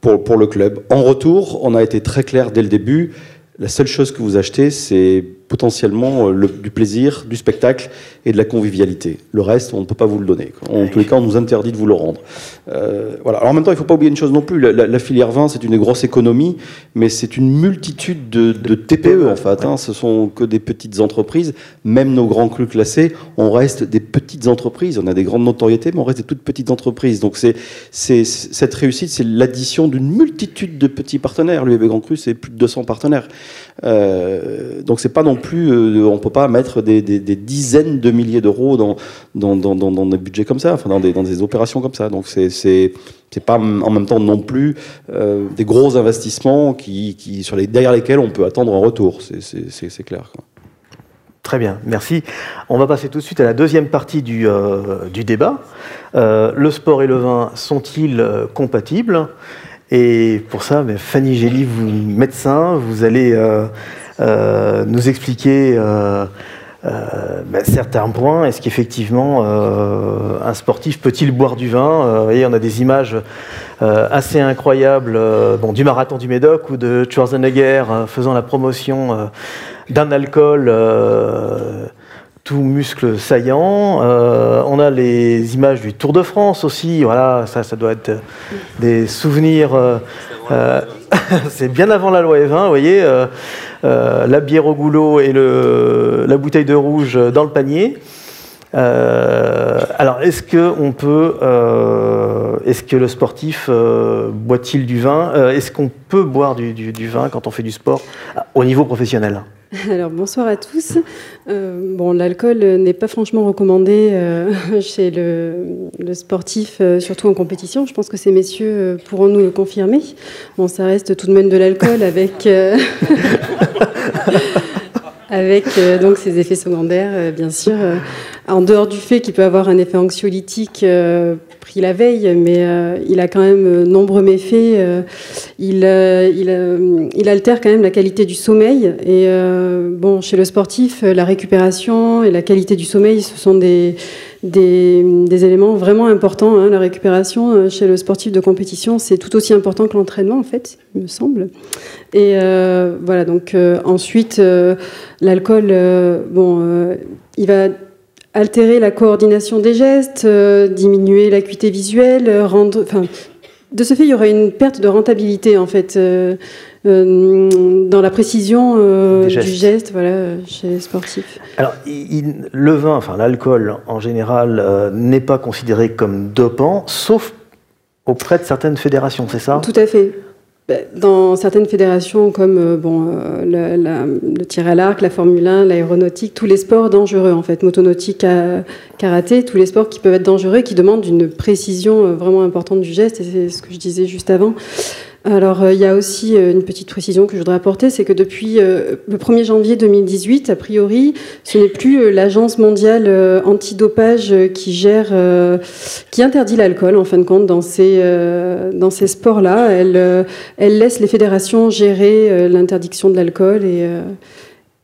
pour, pour le club. En retour, on a été très clair dès le début, la seule chose que vous achetez, c'est potentiellement euh, le, du plaisir, du spectacle et de la convivialité. Le reste, on ne peut pas vous le donner. En tous les cas, on nous interdit de vous le rendre. Euh, voilà. Alors en même temps, il ne faut pas oublier une chose non plus. La, filière vin, c'est une grosse économie, mais c'est une multitude de, TPE en fait. Hein. Ce sont que des petites entreprises. Même nos grands crus classés, on reste des petites entreprises. On a des grandes notoriétés, mais on reste des toutes petites entreprises. Donc c'est, c'est cette réussite, c'est l'addition d'une multitude de petits partenaires. L'UEB Grand Cru, c'est plus de 200 partenaires. Euh, donc c'est pas non plus, euh, on peut pas mettre des, dizaines de milliers d'euros dans dans, dans, des budgets comme ça, enfin dans des, dans des opérations comme ça. Donc c'est c'est pas en même temps non plus euh, des gros investissements qui, qui, sur les, derrière lesquels on peut attendre un retour. C'est clair. Très bien, merci. On va passer tout de suite à la deuxième partie du, du débat. le sport et le vin sont-ils compatibles? Et pour ça, ben, Fanny Gély, vous médecin, vous allez euh, euh, nous expliquer euh, ben, certains points. Est-ce qu'effectivement, un sportif peut-il boire du vin Vous voyez, on a des images assez incroyables bon, du marathon du Médoc ou de Schwarzenegger faisant la promotion d'un alcool tout muscle saillant. Euh, on a les images du Tour de France aussi. Voilà, ça, ça doit être des souvenirs. Euh, euh, c'est bien avant la loi E20, vous voyez, la bière au goulot et la bouteille de rouge dans le panier. alors, est-ce que on peut, est-ce que le sportif boit-il du vin? Est-ce qu'on peut boire du, vin quand on fait du sport au niveau professionnel? Alors bonsoir à tous. Euh, bon, l'alcool n'est pas franchement recommandé euh, chez le, sportif, euh, surtout en compétition. Je pense que ces messieurs pourront nous le confirmer. Bon, ça reste tout de même de l'alcool avec avec donc ses effets secondaires, bien sûr. en dehors du fait qu'il peut avoir un effet anxiolytique pris la veille, mais il a quand même nombreux méfaits. il, il, il altère quand même la qualité du sommeil. Et bon, chez le sportif, la récupération et la qualité du sommeil, ce sont des, éléments vraiment importants. Hein. La récupération euh, chez le sportif de compétition, c'est tout aussi important que l'entraînement, en fait, il me semble. Et euh, voilà, donc euh, ensuite, l'alcool, bon, il va altérer la coordination des gestes, diminuer l'acuité visuelle, rendre, enfin, de ce fait, il y aurait une perte de rentabilité en fait euh, dans la précision euh, du geste voilà, chez les sportifs. Alors, le vin, enfin l'alcool en général, euh, n'est pas considéré comme dopant, sauf auprès de certaines fédérations, c'est ça? Tout à fait. Bah, dans certaines fédérations comme bon, le tir à l'arc, la Formule 1, l'aéronautique, tous les sports dangereux en fait, motonautique, karaté, tous les sports qui peuvent être dangereux, qui demandent une précision vraiment importante du geste, et c'est ce que je disais juste avant. Alors, euh, il y a aussi euh, une petite précision que je voudrais apporter, c'est que depuis euh, le 1er janvier 2018, a priori, ce n'est plus l'Agence mondiale antidopage qui gère, qui interdit l'alcool, en fin de compte, dans ces, dans ces sports-là. Elle, elle laisse les fédérations gérer l'interdiction de l'alcool et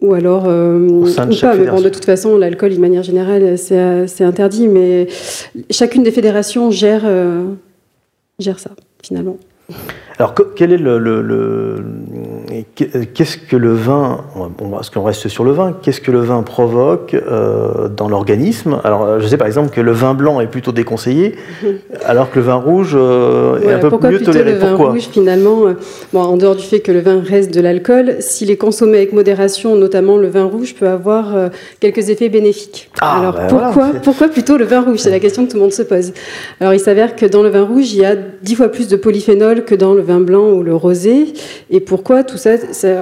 ou alors ou pas. Mais bon, de toute façon, l'alcool, de manière générale, c'est interdit. Mais chacune des fédérations gère, gère ça, finalement. Alors, quel est le, qu'est-ce que le vin, parce qu'on reste sur le vin, qu'est-ce que le vin provoque euh, dans l'organisme? Alors, euh, je sais par exemple que le vin blanc est plutôt déconseillé, alors que le vin rouge euh, est un peu pourquoi mieux toléré. Le vin rouge, finalement, bon, en dehors du fait que le vin reste de l'alcool, s'il est consommé avec modération, notamment le vin rouge, peut avoir quelques effets bénéfiques. Ah, alors, ben pourquoi, pourquoi plutôt le vin rouge? C'est la question que tout le monde se pose. Alors, il s'avère que dans le vin rouge, il y a dix fois plus de polyphénol que dans le vin blanc ou le rosé. Et pourquoi tout ça,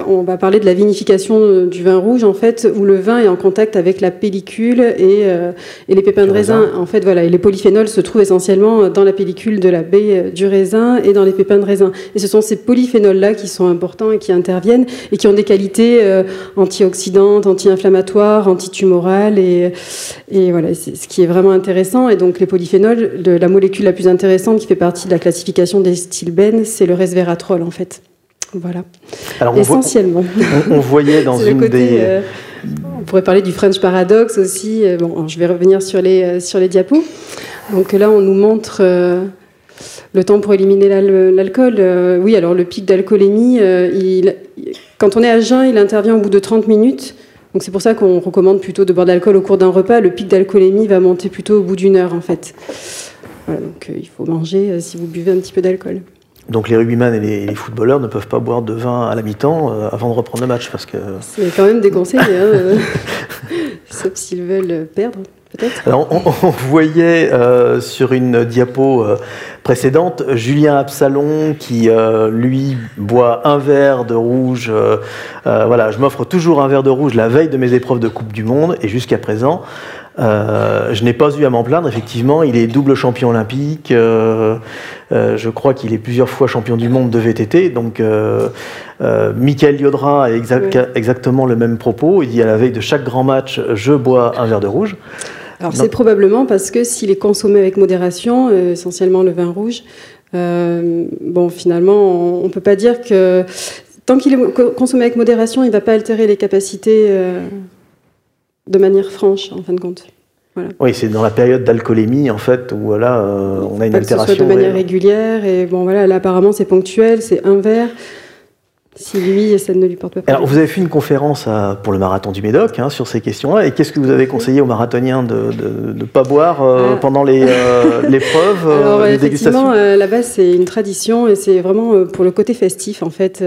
On va parler de la vinification du vin rouge, en fait, où le vin est en contact avec la pellicule et, euh, et les pépins de raisin. En fait, voilà, et les polyphénols se trouvent essentiellement dans la pellicule de la baie du raisin et dans les pépins de raisin. Et ce sont ces polyphénols-là qui sont importants et qui interviennent et qui ont des qualités euh, antioxydantes, anti-inflammatoires, antitumorales. Et, et voilà, c'est ce qui est vraiment intéressant. Et donc, les polyphénols, de, la molécule la plus intéressante qui fait partie de la classification des stilbènes, c'est le resveratrol en fait. Voilà. Alors Essentiellement. On, voyait dans une des. Euh, on pourrait parler du French Paradox aussi. Euh, bon, je vais revenir sur les, euh, sur les diapos. Donc là, on nous montre le temps pour éliminer l'alcool. oui, alors le pic d'alcoolémie, il, quand on est à jeun, il intervient au bout de 30 minutes. Donc c'est pour ça qu'on recommande plutôt de boire de l'alcool au cours d'un repas. Le pic d'alcoolémie va monter plutôt au bout d'une heure, en fait. donc il faut manger si vous buvez un petit peu d'alcool. Donc les rugbyman et les, footballeurs ne peuvent pas boire de vin à la mi-temps euh, avant de reprendre le match parce que. C'est quand même déconseillé, hein, euh, sauf s'ils veulent perdre. Alors, on, voyait euh, sur une diapo précédente Julien Absalon qui, lui, boit un verre de rouge. voilà, je m'offre toujours un verre de rouge la veille de mes épreuves de Coupe du Monde et jusqu'à présent, euh, je n'ai pas eu à m'en plaindre, effectivement. Il est double champion olympique. Euh, euh, je crois qu'il est plusieurs fois champion du monde de VTT. Donc, Michael Yodra a exactement le même propos. Il dit à la veille de chaque grand match, je bois un verre de rouge. Alors, c'est probablement parce que s'il est consommé avec modération, essentiellement le vin rouge, bon, finalement, on ne peut pas dire que tant qu'il est consommé avec modération, il ne va pas altérer les capacités de manière franche, en fin de compte. Oui, c'est dans la période d'alcoolémie, en fait, où voilà, euh, on a une altération. Que ce soit de manière régulière, et bon, voilà, là, apparemment, c'est ponctuel, c'est un verre si lui, ça ne lui porte pas Alors, vous avez fait une conférence pour le marathon du Médoc hein, sur ces questions-là. Et qu'est-ce que vous avez conseillé aux marathoniens de ne pas boire euh, ah. pendant euh, l'épreuve euh, Alors, effectivement, là-bas, c'est une tradition et c'est vraiment pour le côté festif, en fait.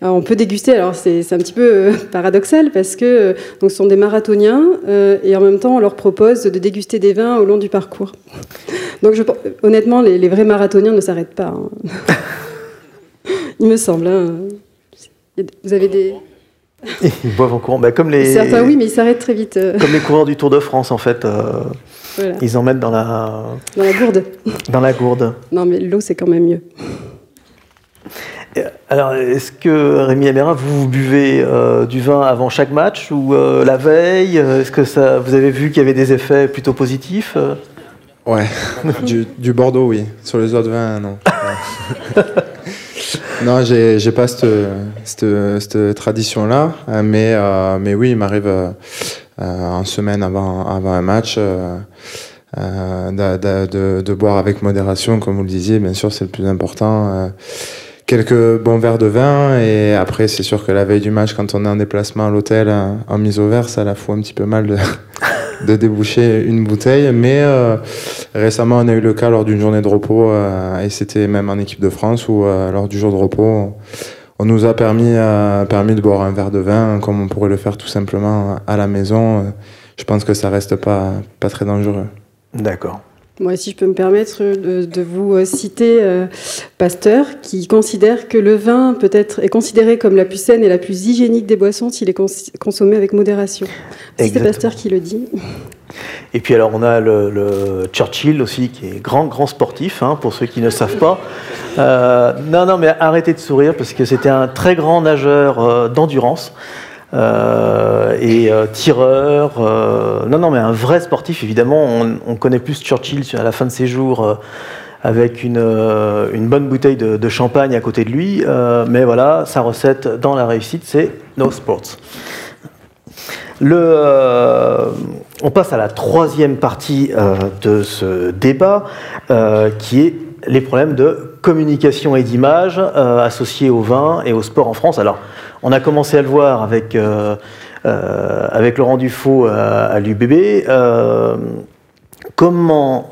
on peut déguster. Alors, c'est un petit peu paradoxal parce que donc, ce sont des marathoniens et en même temps, on leur propose de déguster des vins au long du parcours. Donc, je, honnêtement, les, vrais marathoniens ne s'arrêtent pas. Hein. Il me semble. Hein. Vous avez des. Ils boivent en courant. Bah, comme les... Certains, oui, mais ils s'arrêtent très vite. Euh. Comme les coureurs du Tour de France, en fait. Euh, ils en mettent dans la. Dans la gourde. Dans la gourde. Non, mais l'eau, c'est quand même mieux. Alors, est-ce que, Rémi Améra, vous, buvez euh, du vin avant chaque match ou la veille? Est-ce que ça, vous avez vu qu'il y avait des effets plutôt positifs Ouais, du, du, Bordeaux, oui. Sur les autres vins, non. Non, j'ai, j'ai pas cette, cette, cette tradition-là, euh, mais, euh, mais oui, il m'arrive euh, en semaine avant, avant un match euh, de, de, de, boire avec modération, comme vous le disiez, bien sûr, c'est le plus important. quelques bons verres de vin, et après, c'est sûr que la veille du match, quand on est en déplacement à l'hôtel en mise au verre, ça la fout un petit peu mal de, de déboucher une bouteille. Mais euh, récemment, on a eu le cas lors d'une journée de repos, euh, et c'était même en équipe de France, où euh, lors du jour de repos, on nous a permis, permis de boire un verre de vin, comme on pourrait le faire tout simplement à la maison. Je pense que ça reste pas, pas très dangereux. D'accord. Moi, si je peux me permettre de, vous euh, citer euh, Pasteur, qui considère que le vin peut être est considéré comme la plus saine et la plus hygiénique des boissons s'il est consommé avec modération. C'est Pasteur qui le dit. Et puis alors on a le, Churchill aussi qui est grand grand sportif hein, pour ceux qui ne savent pas. Euh, non non mais arrêtez de sourire parce que c'était un très grand nageur d'endurance. Euh, et euh, tireur. Euh, non, non, mais un vrai sportif, évidemment. On, connaît plus Churchill à la fin de ses jours avec une, une, bonne bouteille de, champagne à côté de lui. mais voilà, sa recette dans la réussite, c'est no sports. Le, on passe à la troisième partie de ce débat, qui est les problèmes de communication et d'image associés au vin et au sport en France. Alors, on a commencé à le voir avec, euh, euh, Laurent Dufaux à, l'UBB. Euh, comment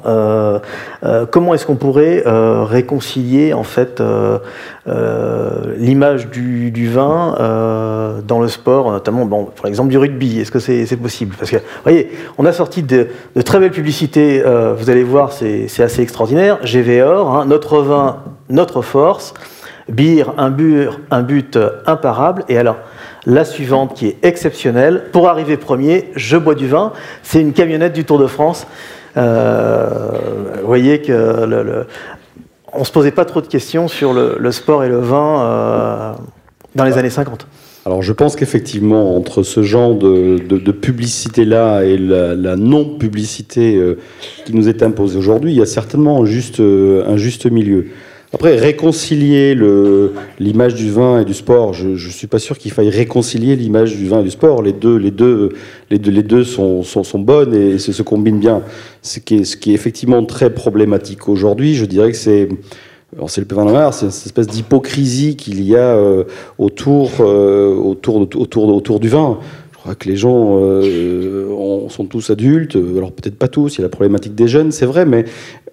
comment est-ce qu'on pourrait réconcilier en fait l'image du, vin dans le sport, notamment par exemple du rugby? Est-ce que c'est possible? Parce que vous voyez, on a sorti de, très belles publicités. vous allez voir, c'est assez extraordinaire. GVOR, hein, notre vin, notre force. Bir, un, un but imparable. Et alors, la suivante qui est exceptionnelle, pour arriver premier, je bois du vin. C'est une camionnette du Tour de France. Euh, vous voyez que le, on se posait pas trop de questions sur le, sport et le vin euh, dans les années 50. Alors je pense qu'effectivement, entre ce genre de, publicité-là et la, non-publicité euh, qui nous est imposée aujourd'hui, il y a certainement un juste milieu. Après, réconcilier l'image du vin et du sport, je ne suis pas sûr qu'il faille réconcilier l'image du vin et du sport. Les deux, les deux, les deux, les deux sont, sont, sont bonnes et se, combinent bien. Ce qui, est, ce qui est effectivement très problématique aujourd'hui, je dirais que c'est alors c'est le p c'est une espèce d'hypocrisie qu'il y a euh, autour, euh, autour, autour, autour du vin. Crois que les gens euh, sont tous adultes, alors peut-être pas tous, il y a la problématique des jeunes, c'est vrai, mais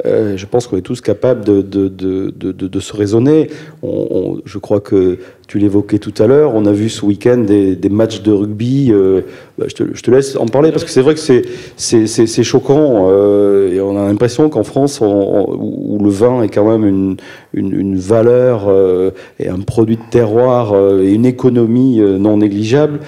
euh, je pense qu'on est tous capables de, se raisonner. On, je crois que tu l'évoquais tout à l'heure, on a vu ce week-end des, matchs de rugby, euh, bah, je, te, laisse en parler, parce que c'est vrai que c'est choquant, et on a l'impression qu'en France, où le vin est quand même une valeur et un produit de terroir et une économie non négligeable,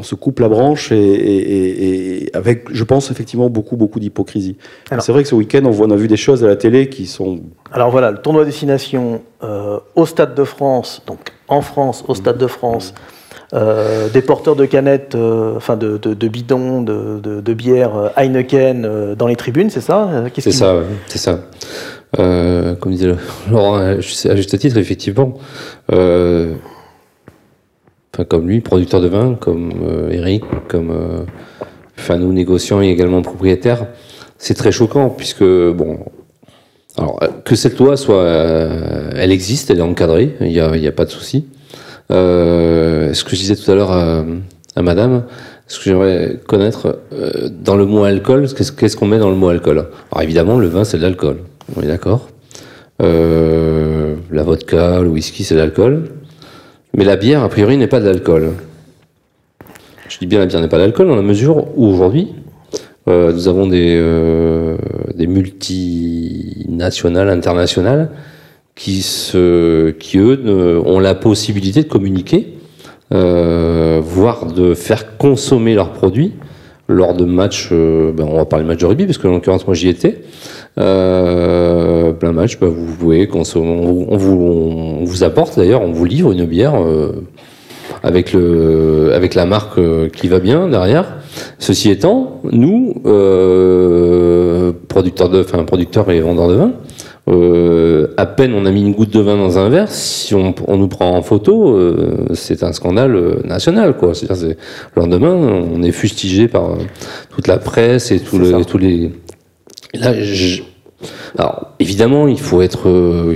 on se coupe la branche et, avec, je pense, effectivement beaucoup, beaucoup d'hypocrisie. C'est vrai que ce week-end, on, a vu des choses à la télé qui sont... Alors voilà, le tournoi destination euh, au Stade de France, donc en France, au Stade de France, euh, des porteurs de canettes, euh, enfin de, bidons, de, bière Heineken dans les tribunes, c'est ça C'est ça, c'est ça. comme disait Laurent, à juste titre, effectivement enfin comme lui, producteur de vin, comme euh, Eric, comme euh, enfin nous négociants et également propriétaires, c'est très choquant puisque bon, alors que cette loi soit, euh, elle existe, elle est encadrée, il n'y a, a, pas de souci. ce que je disais tout à l'heure à, Madame, ce que j'aimerais connaître dans le mot alcool, qu'est-ce qu'on met dans le mot alcool? Alors évidemment, le vin c'est de l'alcool, on est d'accord. la vodka, le whisky c'est de l'alcool. Mais la bière, a priori, n'est pas de l'alcool. Je dis bien la bière n'est pas de l'alcool dans la mesure où aujourd'hui, euh, nous avons des, euh, des multinationales, internationales, qui, eux ont la possibilité de communiquer, euh, voire de faire consommer leurs produits lors de matchs, ben on va parler de match de rugby, parce que en l'occurrence moi j'y étais, plein match, bah, vous pouvez consommer, on, vous, on vous apporte d'ailleurs, on vous livre une bière euh, avec, le, avec la marque euh, qui va bien derrière. Ceci étant, nous, euh, producteurs, de, enfin, producteurs et vendeurs de vin, euh, à peine on a mis une goutte de vin dans un verre, si on, on nous prend en photo, euh, c'est un scandale national. Quoi. C'est-à-dire, le lendemain, on est fustigé par toute la presse et tous les, Là, alors évidemment, il faut être, euh,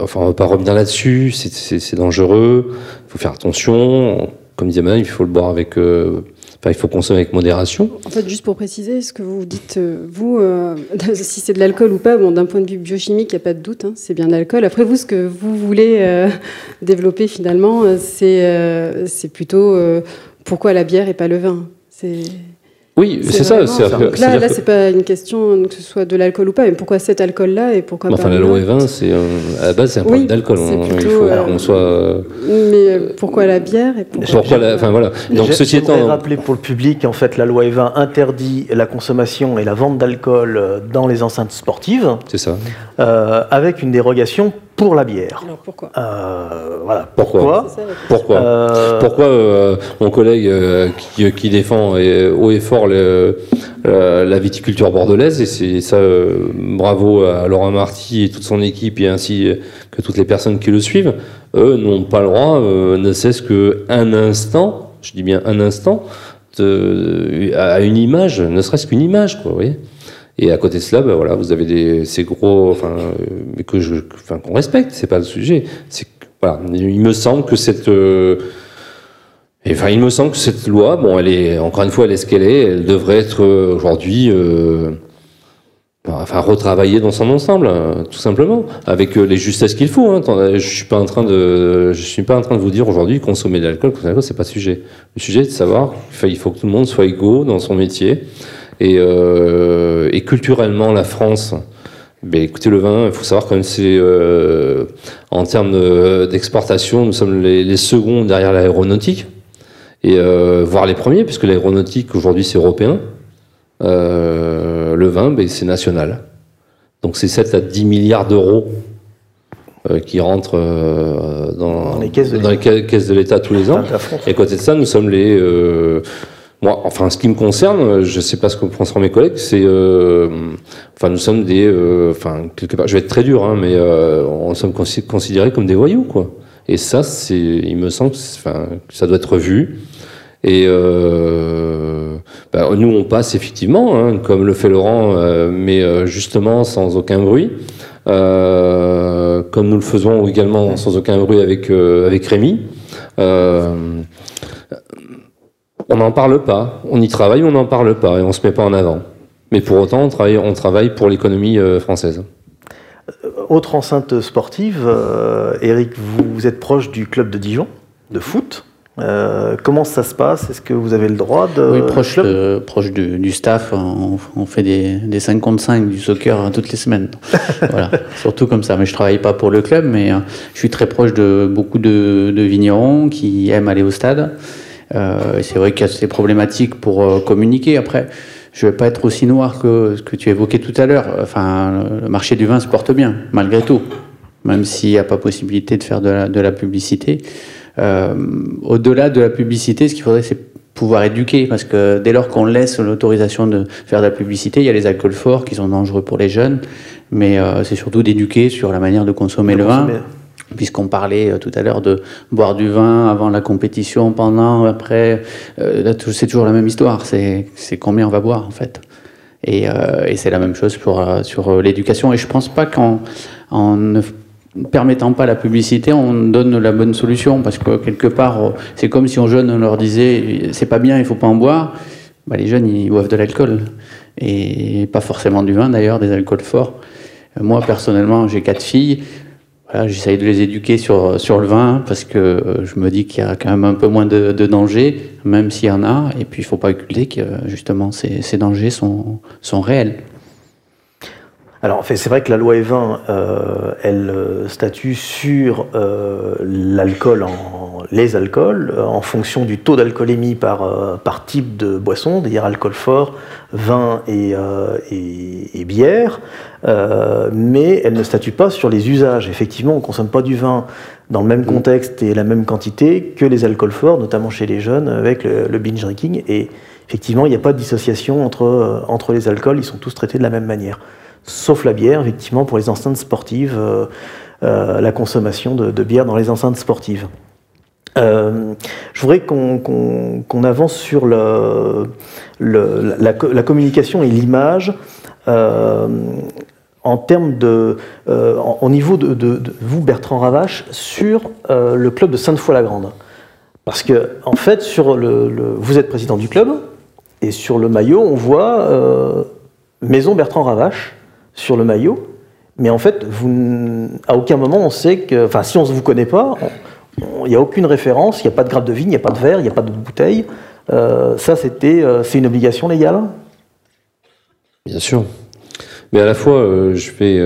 enfin, on va pas revenir là-dessus. C'est dangereux. Il faut faire attention. Comme disait Madame, il faut le boire avec. Euh, enfin, il faut consommer avec modération. En fait, juste pour préciser, ce que vous dites, euh, vous, si c'est de l'alcool ou pas, bon, d'un point de vue biochimique, il n'y a pas de doute, hein, c'est bien de l'alcool. Après, vous, ce que vous voulez développer finalement, c'est c'est plutôt pourquoi la bière et pas le vin? C'est Oui, c'est ça. Donc là, là c'est pas une question que ce soit de l'alcool ou pas, mais pourquoi cet alcool-là et pourquoi pas Enfin, la loi 20, c'est à la base, c'est un problème d'alcool. Il faut qu'on soit. Mais pourquoi la bière et pourquoi, Enfin voilà. Donc ceci étant. rappeler pour le public, en fait, la loi 20 interdit la consommation et la vente d'alcool dans les enceintes sportives. C'est ça. Euh, avec une dérogation pour la bière. Alors pourquoi euh, Voilà. Pourquoi Pourquoi euh, Pourquoi, euh, mon collègue qui, qui, défend haut et fort la viticulture bordelaise, et c'est ça, bravo à Laurent Marty et toute son équipe, et ainsi que toutes les personnes qui le suivent, eux n'ont pas le droit, ne cesse qu'un instant, je dis bien un instant, de, à une image, ne serait-ce qu'une image, quoi, vous voyez et à côté de cela, ben voilà, vous avez des, ces gros, enfin, mais que je, enfin, qu'on respecte, c'est pas le sujet. C'est voilà, il me semble que cette, euh, enfin, il me semble que cette loi, bon, elle est, encore une fois, elle est ce qu'elle est, elle devrait être euh, aujourd'hui, euh, enfin, retravaillée dans son ensemble, hein, tout simplement, avec les justesses qu'il faut. Hein. Je suis pas en train de, je suis pas en train de vous dire aujourd'hui consommer de l'alcool, consommer de l'alcool, c'est pas le sujet. Le sujet, est de savoir qu'il faut que tout le monde soit égaux dans son métier et, euh, et culturellement, la France, ben, écoutez, le vin, il faut savoir quand même, c'est euh, en termes d'exportation, nous sommes les, les, seconds derrière l'aéronautique, et euh, voire les premiers, puisque l'aéronautique aujourd'hui c'est européen. Le vin, ben, c'est national. Donc c'est 7 à 10 milliards d'euros qui rentrent dans, dans, les caisses de l'État tous les ans. Et à côté de ça, nous sommes les moi, enfin, ce qui me concerne, je ne sais pas ce que penseront mes collègues, c'est, euh, enfin, nous sommes des, euh, enfin, quelque part, je vais être très dur, hein, mais euh, on sommes considérés comme des voyous, quoi. Et ça, c'est, il me semble, enfin, ça doit être vu. Et euh, bah, nous, on passe effectivement, hein, comme le fait Laurent, euh, mais justement sans aucun bruit, comme nous le faisons également sans aucun bruit avec avec Rémi. On n'en parle pas. On y travaille, on n'en parle pas et on se met pas en avant. Mais pour autant, on travaille, on travaille pour l'économie euh, française. Euh, autre enceinte sportive, euh, Eric, vous, êtes proche du club de Dijon, de foot. comment ça se passe? Est-ce que vous avez le droit de... Oui, proche, proche du, staff. On, fait des, des 5 contre 5 du soccer toutes les semaines. voilà, surtout comme ça. Mais je travaille pas pour le club, mais je suis très proche de beaucoup de, de vignerons qui aiment aller au stade. Euh, c'est vrai qu'il y a ces problématiques pour euh, communiquer. Après, je ne vais pas être aussi noir que ce que tu évoquais tout à l'heure. Enfin, le marché du vin se porte bien, malgré tout, même s'il n'y a pas possibilité de faire de la, de la publicité. Euh, Au-delà de la publicité, ce qu'il faudrait, c'est pouvoir éduquer, parce que dès lors qu'on laisse l'autorisation de faire de la publicité, il y a les alcools forts qui sont dangereux pour les jeunes, mais c'est surtout d'éduquer sur la manière de consommer le vin puisqu'on parlait euh, tout à l'heure de boire du vin avant la compétition, pendant, après, euh, c'est toujours la même histoire, c'est combien on va boire en fait. Et, euh, c'est la même chose pour, sur l'éducation. Et je pense pas qu'en en ne permettant pas la publicité, on donne la bonne solution, parce que quelque part, c'est comme si aux jeunes on leur disait c'est pas bien, il faut pas en boire. Bah, les jeunes ils boivent de l'alcool et pas forcément du vin d'ailleurs, des alcools forts. Moi personnellement, j'ai quatre filles. Voilà, j'essaye de les éduquer sur, sur le vin parce que euh, je me dis qu'il y a quand même un peu moins de, de danger, même s'il y en a. Et puis il ne faut pas occulter que justement ces, ces dangers sont, sont réels. Alors, c'est vrai que la loi E20, euh, elle euh, statue sur euh, l'alcool, en, les alcools, en fonction du taux d'alcoolémie par, par type de boisson, c'est-à-dire alcool fort, vin et, et, et bière, mais elle ne statue pas sur les usages. Effectivement, on ne consomme pas du vin dans le même mmh. contexte et la même quantité que les alcools forts, notamment chez les jeunes, avec le, le binge drinking. Et effectivement, il n'y a pas de dissociation entre, entre les alcools, ils sont tous traités de la même manière sauf la bière, effectivement, pour les enceintes sportives, euh, euh, la consommation de, bière dans les enceintes sportives. Euh, je voudrais qu'on avance sur la, communication et l'image en termes de, au niveau de, vous, Bertrand Ravache, sur le club de Sainte-Foy-la-Grande. Parce que, en fait, sur le, vous êtes président du club, et sur le maillot, on voit Maison Bertrand Ravache, sur le maillot, mais en fait, vous, à aucun moment on sait que, enfin, si on ne vous connaît pas, il n'y a aucune référence, il n'y a pas de grappe de vigne, il n'y a pas de verre, il n'y a pas de bouteille. ça, c'était, c'est une obligation légale Bien sûr. Mais à la fois, je fais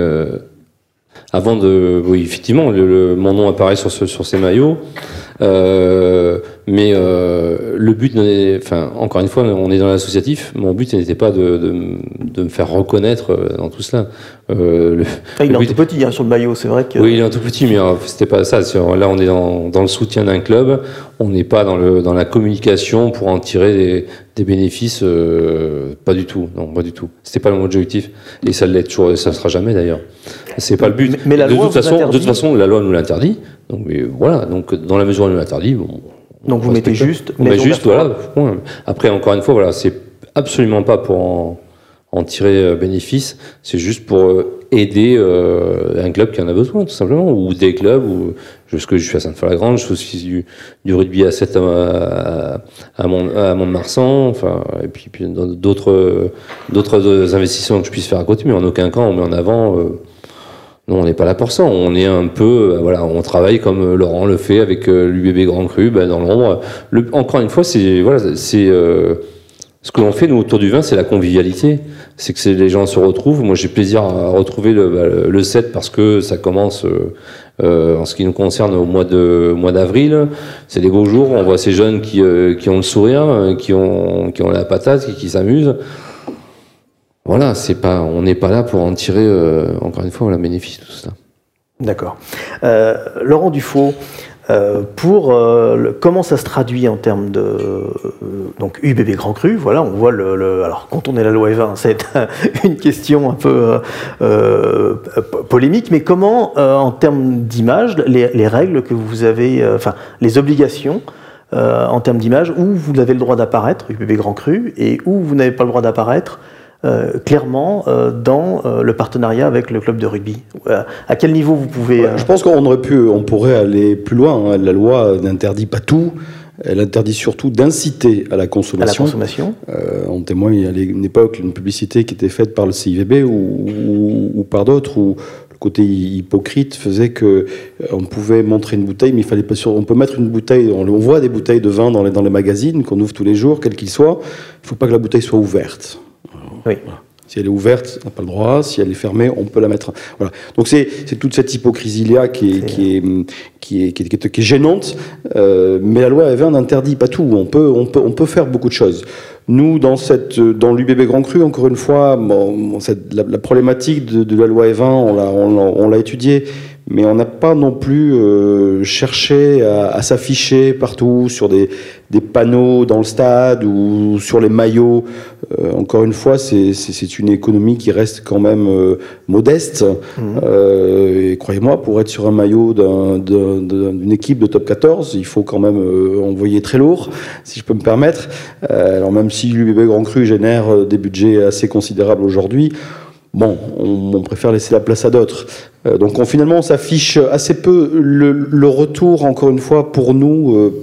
avant de, oui, effectivement, mon nom apparaît sur, sur ces maillots. Euh, mais euh, le but, enfin, encore une fois, on est dans l'associatif. Mon but n'était pas de, de, de, me faire reconnaître euh, dans tout cela. Euh, le, il est un tout petit hein, sur le maillot, c'est vrai que. Oui, il est un tout petit, mais c'était pas ça. Là, on est dans, dans le soutien d'un club. On n'est pas dans, le, dans la communication pour en tirer des, des bénéfices. Euh, pas du tout. Non, pas du tout. C'était pas mon objectif. Et ça l'est toujours. Ça ne sera jamais d'ailleurs. C'est pas le but. Mais, la de loi toute façon, de toute façon, la loi nous l'interdit. Donc mais voilà. Donc dans la mesure où elle nous l'interdit, bon. Donc vous mettez juste. Met juste, voilà. Après, encore une fois, voilà, c'est absolument pas pour en, en tirer euh, bénéfice. C'est juste pour euh, aider euh, un club qui en a besoin, tout simplement, ou des clubs. Ou ce que je suis à Sainte-Foy-la-Grande, je fais aussi du, du, rugby à 7 à, à, Mont, à Mont-de-Marsan, enfin, et puis, puis d'autres d'autres investissements que je puisse faire à côté, mais en aucun cas on met en avant. Euh, on n'est pas là pour ça. On est un peu, voilà, on travaille comme Laurent le fait avec l'UBB Grand Cru, ben, dans l'ombre. Encore une fois, c'est voilà, c'est ce que l'on fait, nous, autour du vin, c'est la convivialité. C'est que les gens se retrouvent. Moi, j'ai plaisir à retrouver le, bah, le 7 parce que ça commence, euh, euh, en ce qui nous concerne, au mois de mois d'avril. C'est des beaux jours. On voit ces jeunes qui, euh, qui ont le sourire, qui ont, qui ont la patate, qui, qui s'amusent. Voilà, c'est pas, on n'est pas là pour en tirer, encore une fois, la bénéfice de tout ça. D'accord. Laurent Dufaux, euh, pour euh, comment ça se traduit en termes de euh, donc UBB Grand Cru. Voilà, on voit le, alors quand on est la loi E20, c'est une question un peu polémique, mais comment en termes d'image, les, règles que vous avez, enfin les obligations en termes d'image, où vous avez le droit d'apparaître UBB Grand Cru et où vous n'avez pas le droit d'apparaître euh, clairement euh, dans euh, le partenariat avec le club de rugby À quel niveau vous pouvez Je pense qu'on aurait pu, on pourrait aller plus loin. Hein. La loi n'interdit pas tout. Elle interdit surtout d'inciter à la consommation. À la consommation. on témoigne à une époque une publicité qui était faite par le CIVB ou, ou, par d'autres où le côté hypocrite faisait que on pouvait montrer une bouteille, mais il fallait pas sur. On peut mettre une bouteille. On, voit des bouteilles de vin dans les, dans les magazines qu'on ouvre tous les jours, quels qu'ils soient. Il ne faut pas que la bouteille soit ouverte. Oui. Si elle est ouverte, on n'a pas le droit. Si elle est fermée, on peut la mettre. Voilà. Donc c'est toute cette hypocrisie-là qui est, qui, est, qui, est, qui, est, qui est gênante. Euh, mais la loi Evin n'interdit pas tout. On peut, on, peut, on peut faire beaucoup de choses. Nous, dans, cette, dans l'UBB Grand Cru, encore une fois, bon, cette, la, problématique de, de, la loi Evin, on l'a on, l'a étudiée mais on n'a pas non plus euh, cherché à, à s'afficher partout sur des, des, panneaux dans le stade ou sur les maillots. Euh, encore une fois, c'est une économie qui reste quand même euh, modeste. Mmh. Euh, et croyez-moi, pour être sur un maillot d'une équipe de top 14, il faut quand même envoyer très lourd, si je peux me permettre. alors même si l'UBB Grand Cru génère des budgets assez considérables aujourd'hui, Bon, on, préfère laisser la place à d'autres. Euh, donc on, finalement, on s'affiche assez peu. Le, retour, encore une fois, pour nous, euh,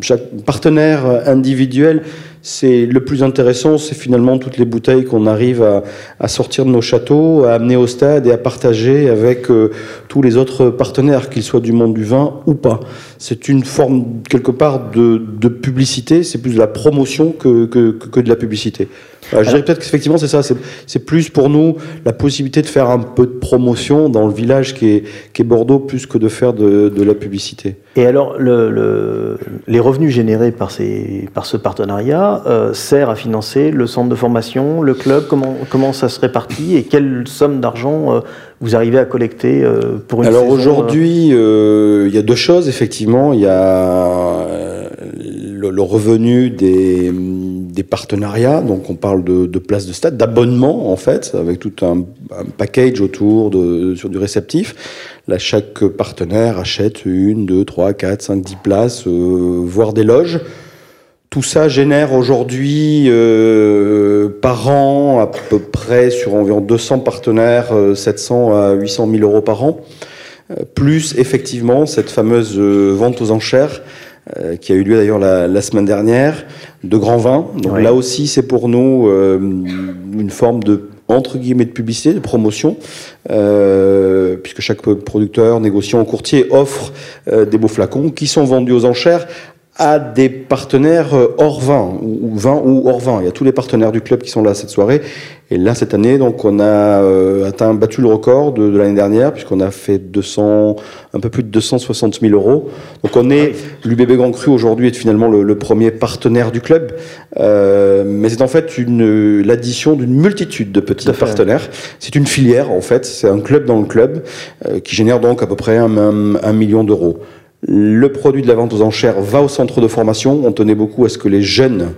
chaque partenaire individuel, c'est le plus intéressant, c'est finalement toutes les bouteilles qu'on arrive à, sortir de nos châteaux, à amener au stade et à partager avec euh, tous les autres partenaires, qu'ils soient du monde du vin ou pas. C'est une forme quelque part de, publicité, c'est plus de la promotion que, que de la publicité. Je dirais peut-être qu'effectivement, c'est ça. C'est plus pour nous la possibilité de faire un peu de promotion dans le village qui est, qui est Bordeaux, plus que de faire de, de la publicité. Et alors, le, les revenus générés par, ces, par ce partenariat euh, servent à financer le centre de formation, le club Comment, comment ça se répartit et quelle somme d'argent euh, vous arrivez à collecter euh, pour une Alors aujourd'hui, il y a deux choses, effectivement. Il y a le, le revenu des des partenariats, donc on parle de, places de stade, d'abonnement en fait, avec tout un, package autour de, sur du réceptif. Là, chaque partenaire achète une, deux, trois, quatre, cinq, dix places, euh, voire des loges. Tout ça génère aujourd'hui euh, par an à peu près sur environ 200 partenaires, 700 euh, à 800 000 euros par an, plus effectivement cette fameuse vente aux enchères euh, qui a eu lieu d'ailleurs la, la, semaine dernière, de grands vins. Donc là aussi, c'est pour nous euh, une forme de entre guillemets de publicité, de promotion, euh, puisque chaque producteur, négociant ou courtier offre euh, des beaux flacons qui sont vendus aux enchères à des partenaires euh, hors vin, ou, vin ou hors vin. Il y a tous les partenaires du club qui sont là cette soirée. Et là, cette année, donc, on a euh, atteint, battu le record de, l'année dernière, puisqu'on a fait 200, un peu plus de 260 000 euros. Donc, on est, l'UBB Grand Cru aujourd'hui est finalement le, premier partenaire du club. Euh, mais c'est en fait une, l'addition d'une multitude de petits partenaires. C'est une filière, en fait. C'est un club dans le club, qui génère donc à peu près un million d'euros. Le produit de la vente aux enchères va au centre de formation. On tenait beaucoup à ce que les jeunes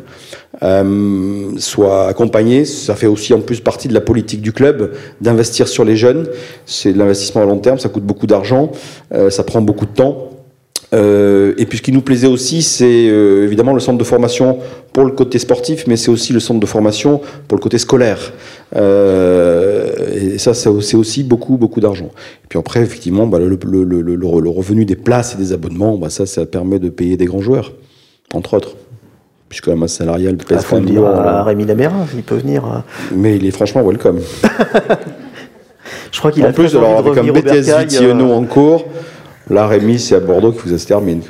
euh, soient accompagnés. Ça fait aussi en plus partie de la politique du club d'investir sur les jeunes. C'est de l'investissement à long terme, ça coûte beaucoup d'argent, euh, ça prend beaucoup de temps. Euh, et puis ce qui nous plaisait aussi, c'est évidemment le centre de formation pour le côté sportif, mais c'est aussi le centre de formation pour le côté scolaire. Et ça, c'est aussi beaucoup, beaucoup d'argent. Et puis après, effectivement, bah, le, le, le, le, revenu des places et des abonnements, bah, ça, ça permet de payer des grands joueurs, entre autres. Puisque la masse salariale pèse ah, dire à Rémi Laméra, il peut venir. Mais il est franchement welcome. Je crois qu'il a plus, alors, avec un BTS en cours. Là, Rémi, c'est à Bordeaux qu'il faut que ça se termine.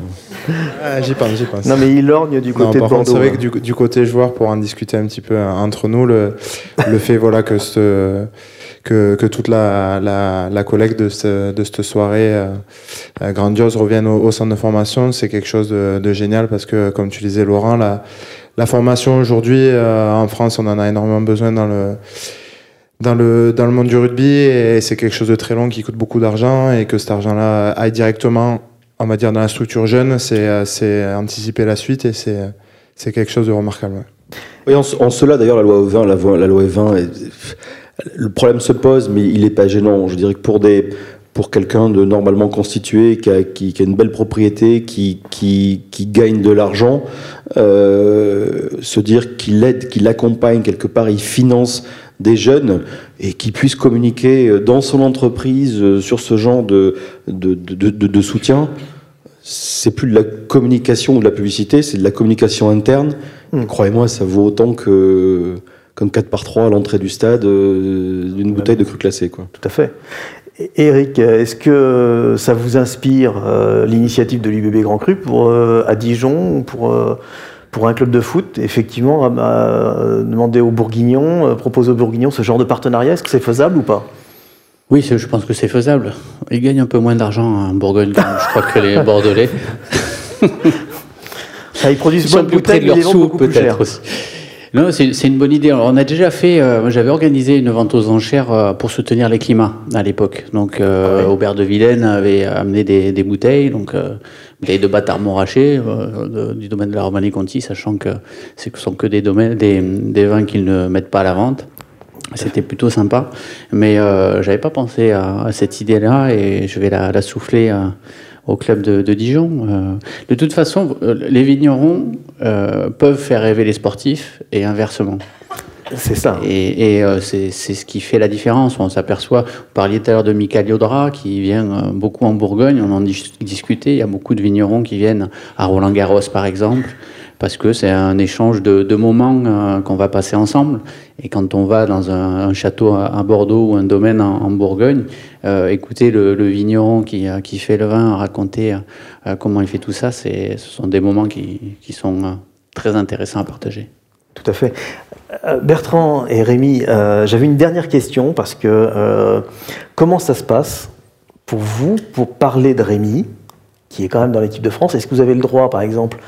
Ah, j'y pense, j'y pense. Non, mais il lorgne du côté de Bordeaux. C'est vrai que du, du, côté joueur, pour en discuter un petit peu euh, entre nous, le, le fait voilà, que, ce, que, toute la, la, la collecte de, de cette soirée euh, euh, grandiose revienne au, centre de formation, c'est quelque chose de, génial parce que, comme tu disais, Laurent, la, formation aujourd'hui, en France, on en a énormément besoin dans le dans le, dans le monde du rugby et c'est quelque chose de très long qui coûte beaucoup d'argent et que cet argent-là aille directement, on va dire, dans la structure jeune, c'est, anticiper la suite et c'est, quelque chose de remarquable. Oui, en, cela, d'ailleurs, la loi 20, la, la loi 20, le problème se pose, mais il n'est pas gênant. Je dirais que pour des, pour quelqu'un de normalement constitué, qui a, qui, qui a, une belle propriété, qui, qui, qui gagne de l'argent, euh, se dire qu'il aide, qu'il accompagne quelque part, il finance des jeunes et qui puissent communiquer dans son entreprise euh, sur ce genre de, de, de, de, soutien, c'est plus de la communication ou de la publicité, c'est de la communication interne. Hmm. Croyez-moi, ça vaut autant que comme 4 par 3 à l'entrée du stade euh, d'une bouteille de cru classé. Quoi. Tout à fait. Eric, est-ce que ça vous inspire l'initiative de l'UBB Grand Cru pour, à Dijon pour pour un club de foot, effectivement, demander aux Bourguignons, euh, proposer aux Bourguignons ce genre de partenariat, est-ce que c'est faisable ou pas? Oui, je pense que c'est faisable. Ils gagnent un peu moins d'argent en Bourgogne, je crois que les Bordelais. Ça, ils produisent moins de bouteilles, de leur sous, peut-être aussi. Non, c'est une bonne idée. on a déjà fait, euh, j'avais organisé une vente aux enchères euh, pour soutenir les climats à l'époque. Donc, euh, ah Aubert de Vilaine avait amené des, des bouteilles, donc bouteilles de bâtard montrachet du domaine de la Romanée-Conti, sachant que ce sont que des, domaines, des, des vins qu'ils ne mettent pas à la vente. C'était plutôt sympa, mais j'avais pas pensé à, à cette idée-là et je vais la, la souffler au club de, Dijon. Euh, de toute façon, euh, les vignerons euh, peuvent faire rêver les sportifs et inversement. C'est ça. Et, c'est ce qui fait la différence. On s'aperçoit, vous parliez tout à l'heure de Michael Yodra, qui vient beaucoup en Bourgogne, on en discutait, il y a beaucoup de vignerons qui viennent à Roland-Garros par exemple, parce que c'est un échange de, moments euh, qu'on va passer ensemble. Et quand on va dans un, château à, Bordeaux ou un domaine en, Bourgogne, écouter le, vigneron qui, euh, qui, fait le vin, raconter comment il fait tout ça, ce sont des moments qui, qui sont très intéressants à partager. Tout à fait. Bertrand et Rémi, j'avais une dernière question parce que comment ça se passe pour vous pour parler de Rémi, qui est quand même dans l'équipe de France? Est-ce que vous avez le droit, par exemple,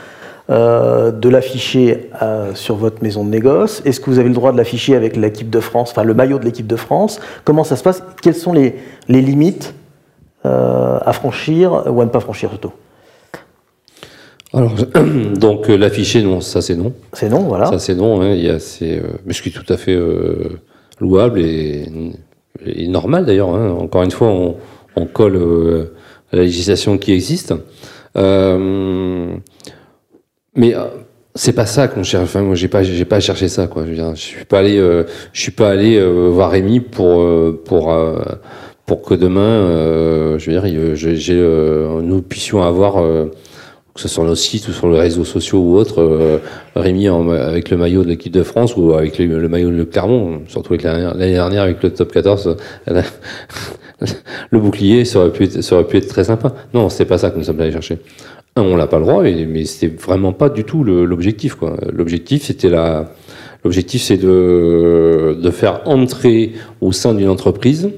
euh, de l'afficher euh, sur votre maison de négoce Est-ce que vous avez le droit de l'afficher avec l'équipe de France, enfin le maillot de l'équipe de France? Comment ça se passe? Quelles sont les, limites euh, à franchir ou à ne pas franchir surtout? Alors, donc l'afficher, non, ça c'est non. C'est non, voilà. Ça c'est non, hein, il y a, mais ce qui est tout à fait louable et, normal d'ailleurs. Hein. Encore une fois, on, on colle à la législation qui existe. Mais euh, c'est pas ça qu'on cherche. Enfin, moi, j'ai pas, j'ai pas cherché ça, quoi. Je, veux je suis pas allé, euh, je suis pas allé euh, voir Rémi pour pour pour que demain, je veux dire, j'ai, nous puissions avoir que ce soit sur nos sites ou sur les réseaux sociaux ou autres, Rémi avec le maillot de l'équipe de France ou avec le, maillot de Clermont, surtout avec l'année dernière avec le top 14, le bouclier, ça aurait, pu être, ça aurait pu être très sympa. Non, c'est pas ça que nous sommes allés chercher. On n'a pas le droit, mais c'était vraiment pas du tout l'objectif. L'objectif, c'était la, l'objectif, c'est de, de faire entrer au sein d'une entreprise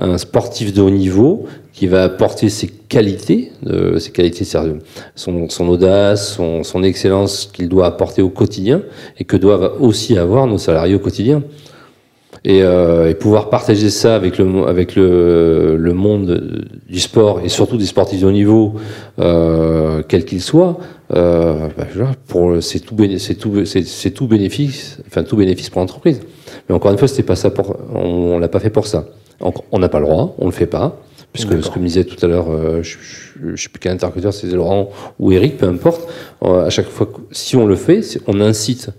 un sportif de haut niveau qui va apporter ses qualités, euh, ses qualités, son, son audace, son, son excellence qu'il doit apporter au quotidien et que doivent aussi avoir nos salariés au quotidien. Et, euh, et pouvoir partager ça avec le, avec le, le, monde du sport et surtout des sportifs de haut niveau, euh, quel qu'il soit, euh, bah, pour c'est tout, c'est tout, c'est tout bénéfice, enfin tout bénéfice pour l'entreprise. Mais encore une fois, c'était pas ça pour, on, on l'a pas fait pour ça. On n'a pas le droit, on ne le fait pas, puisque ce que me disait tout à l'heure, euh, je ne sais plus quel interlocuteur, c'est Laurent ou Eric, peu importe, euh, à chaque fois, si on le fait, on incite.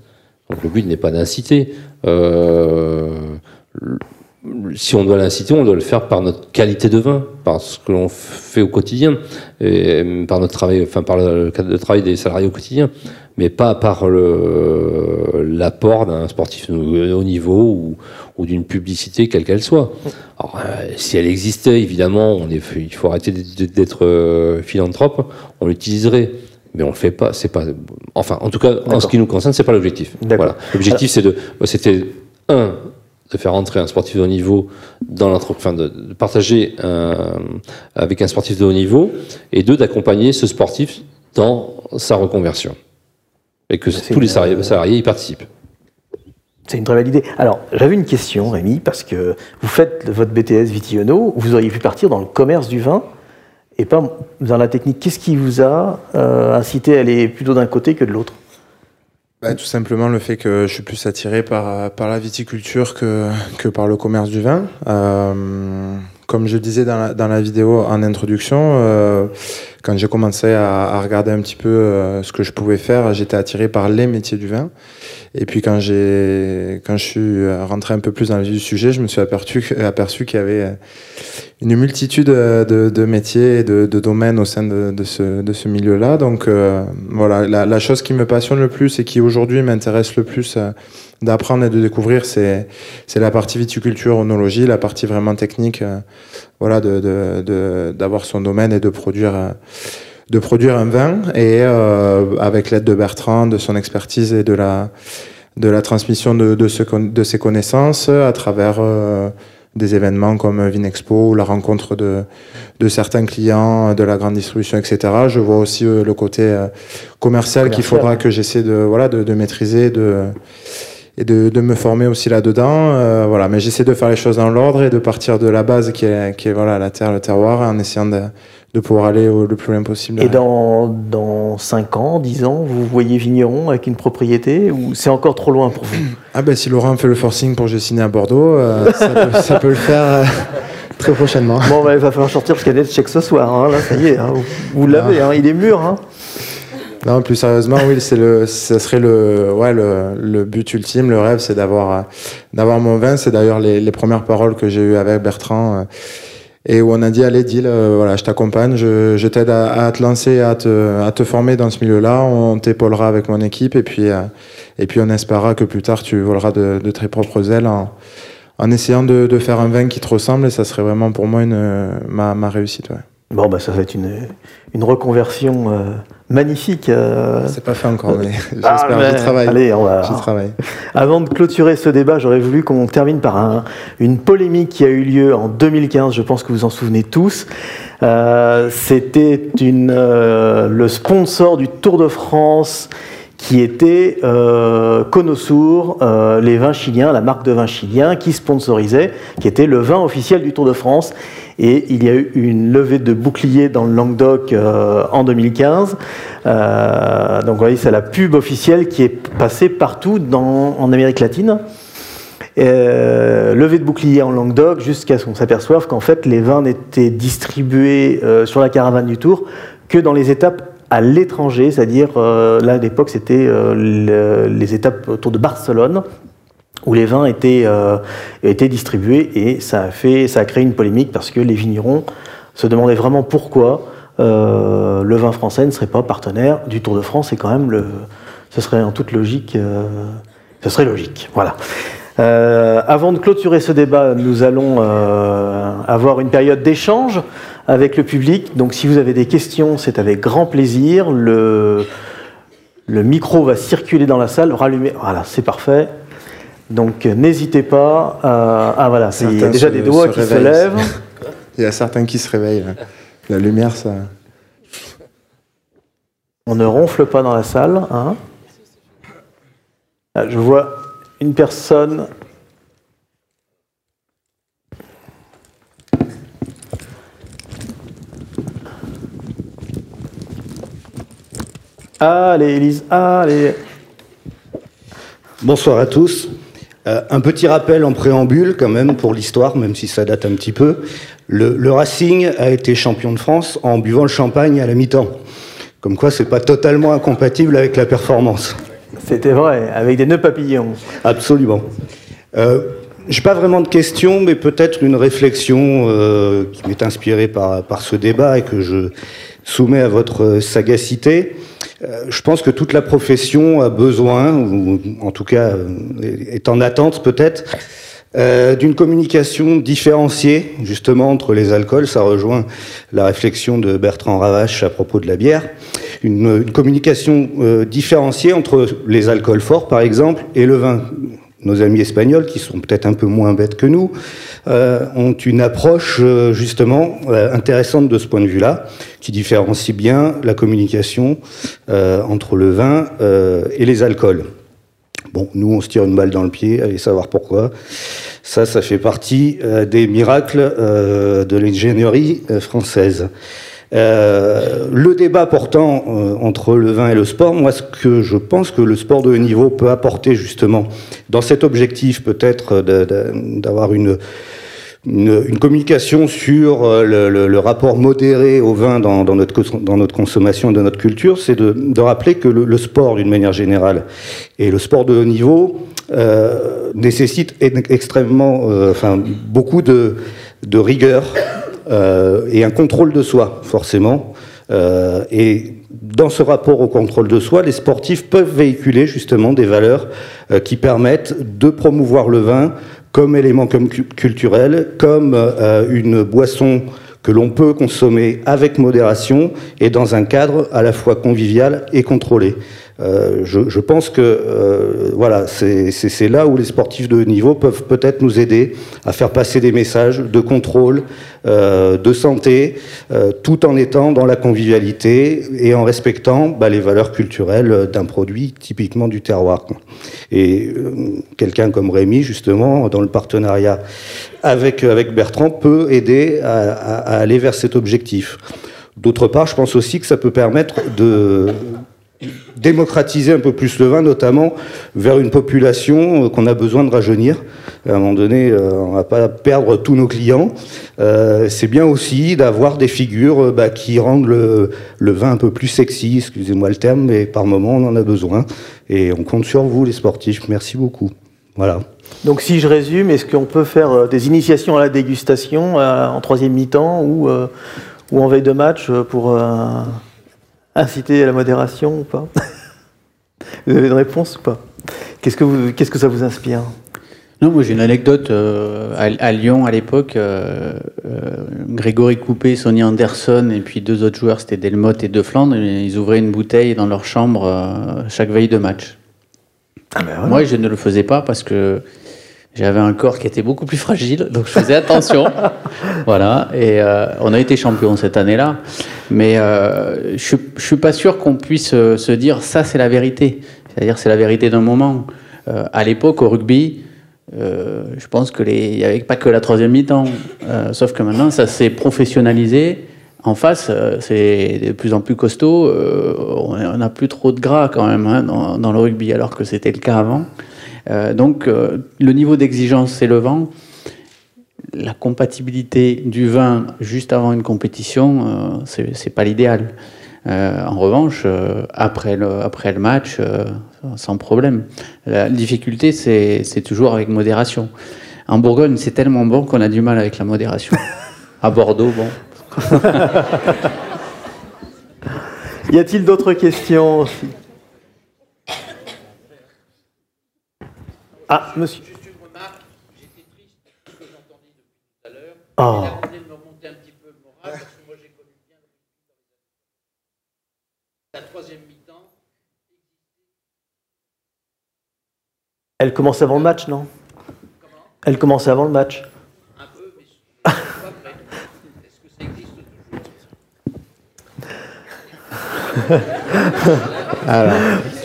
Donc le but n'est pas d'inciter. Euh, si on doit l'inciter, on doit le faire par notre qualité de vin, par ce que l'on fait au quotidien, et par notre travail, enfin par le cadre de travail des salariés au quotidien, mais pas par l'apport d'un sportif haut niveau ou, d'une publicité quelle qu'elle soit. Euh, si elle existait, évidemment, il faut arrêter d'être euh, philanthrope, on l'utiliserait. Mais on le fait pas. C'est pas. Enfin, en tout cas, en ce qui nous concerne, c'est pas l'objectif. Voilà. L'objectif, c'est de, c'était un, de faire entrer un sportif de haut niveau dans l'entreprise, enfin de, partager avec un sportif de haut niveau, et deux, d'accompagner ce sportif dans sa reconversion. Et que tous les salariés, salariés y participent. C'est une très belle idée. Alors, j'avais une question, Rémi, parce que vous faites votre BTS Vitiono, vous auriez pu partir dans le commerce du vin et pas dans la technique. Qu'est-ce qui vous a euh, incité à aller plutôt d'un côté que de l'autre? Bah, Tout simplement le fait que je suis plus attiré par, par la viticulture que, que par le commerce du vin. Euh, comme je disais dans la, dans la vidéo en introduction, euh, quand j'ai commencé à, regarder un petit peu euh, ce que je pouvais faire, j'étais attiré par les métiers du vin. Et puis quand j'ai quand je suis rentré un peu plus dans le du sujet, je me suis aperçu, aperçu qu'il y avait une multitude de, métiers et de, domaines au sein de, de ce, milieu-là. Donc euh, voilà, la, chose qui me passionne le plus et qui aujourd'hui m'intéresse le plus euh, d'apprendre et de découvrir, c'est c'est la partie viticulture, onologie, la partie vraiment technique, voilà, de d'avoir son domaine et de produire de produire un vin et euh, avec l'aide de Bertrand, de son expertise et de la, de la transmission de, de, ce, de ses connaissances à travers euh, des événements comme Vinexpo ou la rencontre de, de certains clients de la grande distribution, etc. Je vois aussi euh, le côté euh, commercial, qu'il faudra que j'essaie de, voilà, de, de maîtriser de, et de, de me former aussi là-dedans. Euh, voilà. Mais j'essaie de faire les choses dans l'ordre et de partir de la base qui est, qui est voilà, la terre, le terroir, en essayant de de pouvoir aller au, le plus loin possible. Et dans, dans 5 ans, 10 ans, vous voyez vigneron avec une propriété ou c'est encore trop loin pour vous? Ah ben si Laurent fait le forcing pour que je signe à Bordeaux, euh, ça, peut, ça, peut, le faire euh, très prochainement. Bon, ben, il va falloir sortir le cadet de chèque ce soir, hein, là ça y est, hein, vous, l'avez, hein, il est mûr. Hein. Non, plus sérieusement, oui, c'est le, ça serait le, ouais, le, le but ultime, le rêve, c'est d'avoir, d'avoir mon vin. C'est d'ailleurs les, les, premières paroles que j'ai eues avec Bertrand. Euh, et où on a dit allez deal, euh, voilà, je t'accompagne, je, je t'aide à, à, te lancer, à te, à te former dans ce milieu-là, on t'épaulera avec mon équipe et puis, euh, et puis on espérera que plus tard tu voleras de, de tes propres ailes en, en essayant de, de, faire un vin qui te ressemble et ça serait vraiment pour moi une, ma, ma réussite. Ouais. Bon, bah, ça va être une, une reconversion euh, magnifique. Euh... C'est pas fait encore, mais j'espère, ah, j'y travaille. Allez, on va. J'y travaille. Avant de clôturer ce débat, j'aurais voulu qu'on termine par un, une polémique qui a eu lieu en 2015. Je pense que vous en souvenez tous. Euh, c'était une, euh, le sponsor du Tour de France qui était euh, Conosour, euh, les vins chiliens, la marque de vin chilien qui sponsorisait, qui était le vin officiel du Tour de France. Et il y a eu une levée de bouclier dans le Languedoc euh, en 2015. Euh, donc vous voyez, c'est la pub officielle qui est passée partout en Amérique latine. Euh, levée de bouclier en Languedoc jusqu'à ce qu'on s'aperçoive qu'en fait les vins n'étaient distribués sur la caravane du Tour que dans les étapes à l'étranger, c'est-à-dire euh, là à l'époque c'était euh, le, les étapes autour de Barcelone où les vins étaient, euh, étaient distribués et ça a, fait, ça a créé une polémique parce que les vignerons se demandaient vraiment pourquoi le vin français ne serait pas partenaire du Tour de France et quand même ce serait en toute logique, ce serait logique. Voilà. Avant de clôturer ce débat, nous allons avoir une période d'échange avec le public. Donc si vous avez des questions, c'est avec grand plaisir. Le, le micro va circuler dans la salle, rallumer. Voilà, c'est parfait. Donc n'hésitez pas. À, ah voilà, il y a déjà des doigts qui se lèvent. il y a certains qui se réveillent. La lumière, ça. On ne ronfle pas dans la salle. Hein. je vois une personne. Allez, Elise, allez. Bonsoir à tous. Euh, un petit rappel en préambule quand même pour l'histoire, même si ça date un petit peu. Le, Racing a été champion de France en buvant le champagne à la mi-temps. Comme quoi, c'est pas totalement incompatible avec la performance. C'était vrai, avec des nœuds papillons. Absolument. Euh, j'ai pas vraiment de questions, mais peut-être une réflexion euh, qui m'est inspirée par, par ce débat et que je soumets à votre sagacité. Euh, je pense que toute la profession a besoin, ou en tout cas euh, est en attente peut-être, euh, d'une communication différenciée justement entre les alcools. Ça rejoint la réflexion de Bertrand Ravache à propos de la bière. Une, communication différenciée entre les alcools forts par exemple et le vin nos amis espagnols, qui sont peut-être un peu moins bêtes que nous, euh, ont une approche euh, justement euh, intéressante de ce point de vue-là, qui différencie bien la communication entre le vin et les alcools. Bon, nous, on se tire une balle dans le pied, allez savoir pourquoi. Ça, ça fait partie des miracles de l'ingénierie française. Euh, le débat portant euh, entre le vin et le sport, moi, ce que je pense que le sport de haut niveau peut apporter justement dans cet objectif peut-être d'avoir une, une, communication sur euh, le, rapport modéré au vin dans, notre, dans notre consommation, dans notre culture, c'est de, de, rappeler que le, sport, d'une manière générale, et le sport de haut niveau euh, nécessite extrêmement, enfin, beaucoup de, de rigueur euh, et un contrôle de soi, forcément. Euh, et dans ce rapport au contrôle de soi, les sportifs peuvent véhiculer justement des valeurs euh, qui permettent de promouvoir le vin comme élément culturel, comme une boisson que l'on peut consommer avec modération et dans un cadre à la fois convivial et contrôlé. Euh, je, pense que euh, voilà, c'est là où les sportifs de haut niveau peuvent peut-être nous aider à faire passer des messages de contrôle, euh, de santé, tout en étant dans la convivialité et en respectant bah, les valeurs culturelles d'un produit typiquement du terroir. Et quelqu'un comme Rémi, justement, dans le partenariat avec, avec Bertrand, peut aider à, à aller vers cet objectif. D'autre part, je pense aussi que ça peut permettre de, démocratiser un peu plus le vin, notamment vers une population euh, qu'on a besoin de rajeunir. À un moment donné, euh, on va pas perdre tous nos clients. Euh, c'est bien aussi d'avoir des figures bah, qui rendent le, vin un peu plus sexy, excusez-moi le terme, mais par moment on en a besoin. Et on compte sur vous, les sportifs. Merci beaucoup. Voilà. Donc si je résume, est-ce qu'on peut faire des initiations à la dégustation en troisième mi-temps ou, ou en veille de match pour inciter à la modération ou pas Vous avez une réponse ou pas Qu'est-ce que, qu'est-ce que ça vous inspire non, moi j'ai une anecdote euh, à, Lyon à l'époque. Euh, euh, Grégory Coupé, Sonny Anderson et puis deux autres joueurs, c'était Delmotte et De Flandre. ils ouvraient une bouteille dans leur chambre chaque veille de match. Ah ben moi je ne le faisais pas parce que j'avais un corps qui était beaucoup plus fragile, donc je faisais attention. voilà, et euh, on a été champion cette année-là. Mais euh, je ne suis pas sûr qu'on puisse euh, se dire ça, c'est la vérité. C'est-à-dire, c'est la vérité d'un moment. à l'époque, au rugby, je pense qu'il n'y avait pas que la troisième mi-temps. sauf que maintenant, ça s'est professionnalisé. En face, c'est de plus en plus costaud. on n'a plus trop de gras quand même hein, dans, dans, le rugby, alors que c'était le cas avant. Euh, donc euh, le niveau d'exigence s'élevant, la compatibilité du vin juste avant une compétition, euh, c'est pas l'idéal. en revanche, après, le, après le match, sans problème. La difficulté, c'est toujours avec modération. En Bourgogne, c'est tellement bon qu'on a du mal avec la modération. à Bordeaux, bon. y a-t-il d'autres questions Ah, monsieur. Juste une remarque, j'étais triste de ce que j'entendais depuis tout à l'heure. Ah. Oh. Elle a tenté de me remonter un petit peu le moral, parce que moi j'ai connu bien la troisième mi-temps. Elle commence avant le match, non? Comment? Elle commence avant le match. Un peu, mais je suis pas prêt. Est-ce que ça existe toujours? Alors,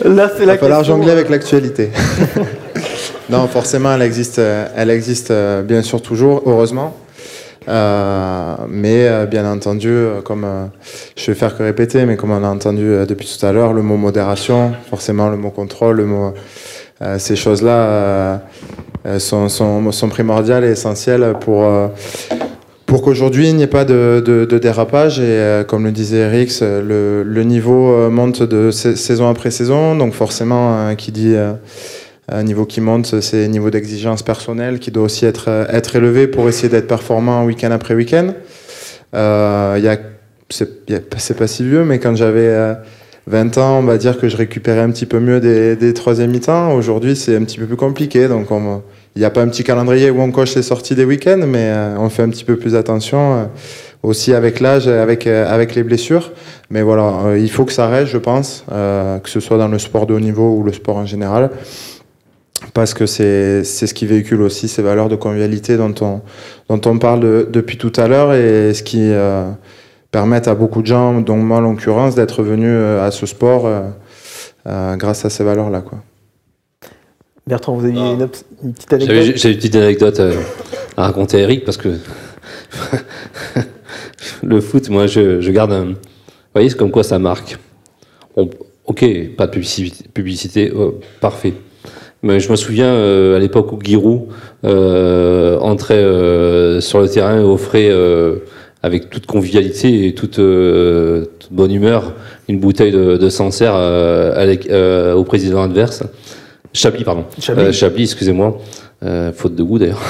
Là, c'est la Il va falloir jongler euh, avec l'actualité. non, forcément, elle existe, elle existe euh, bien sûr toujours, heureusement. Euh, mais euh, bien entendu, euh, comme je vais faire que répéter, mais comme on a entendu depuis tout à l'heure, le mot modération, forcément le mot contrôle, le mot, ces choses-là sont, sont, sont, primordiales et essentielles pour pour qu'aujourd'hui il n'y ait pas de, dérapage et comme le disait Eric, le, le niveau monte de saison après saison, donc forcément qui dit un niveau qui monte, c'est un niveau d'exigence personnelle qui doit aussi être, être élevé pour essayer d'être performant week-end après week-end. Euh, c'est pas si vieux, mais quand j'avais 20 euh, ans, on va dire que je récupérais un petit peu mieux des, des troisième mi-temps. Aujourd'hui, c'est un petit peu plus compliqué. Donc, il n'y a pas un petit calendrier où on coche les sorties des week-ends, mais euh, on fait un petit peu plus attention. Euh, aussi avec l'âge, avec, avec les blessures. Mais voilà, il faut que ça reste, je pense, que ce soit dans le sport de haut niveau ou le sport en général parce que c'est ce qui véhicule aussi ces valeurs de convivialité dont on, dont on parle depuis tout à l'heure et ce qui euh, permet à beaucoup de gens, dont moi en l'occurrence, d'être venus euh, à ce sport euh, grâce à ces valeurs-là. Bertrand, vous aviez une, petite anecdote? J'ai une petite anecdote à raconter à Eric parce que le foot, moi, je, garde un. Vous voyez, c'est comme quoi ça marque. ok, pas de publicité, publicité oh, parfait. Mais je me souviens euh, à l'époque où Giroud euh, entrait euh, sur le terrain et offrait avec toute convivialité et toute, bonne humeur une bouteille de, de Sancerre au président adverse. Chablis, pardon. Chablis, excusez-moi. faute de goût d'ailleurs.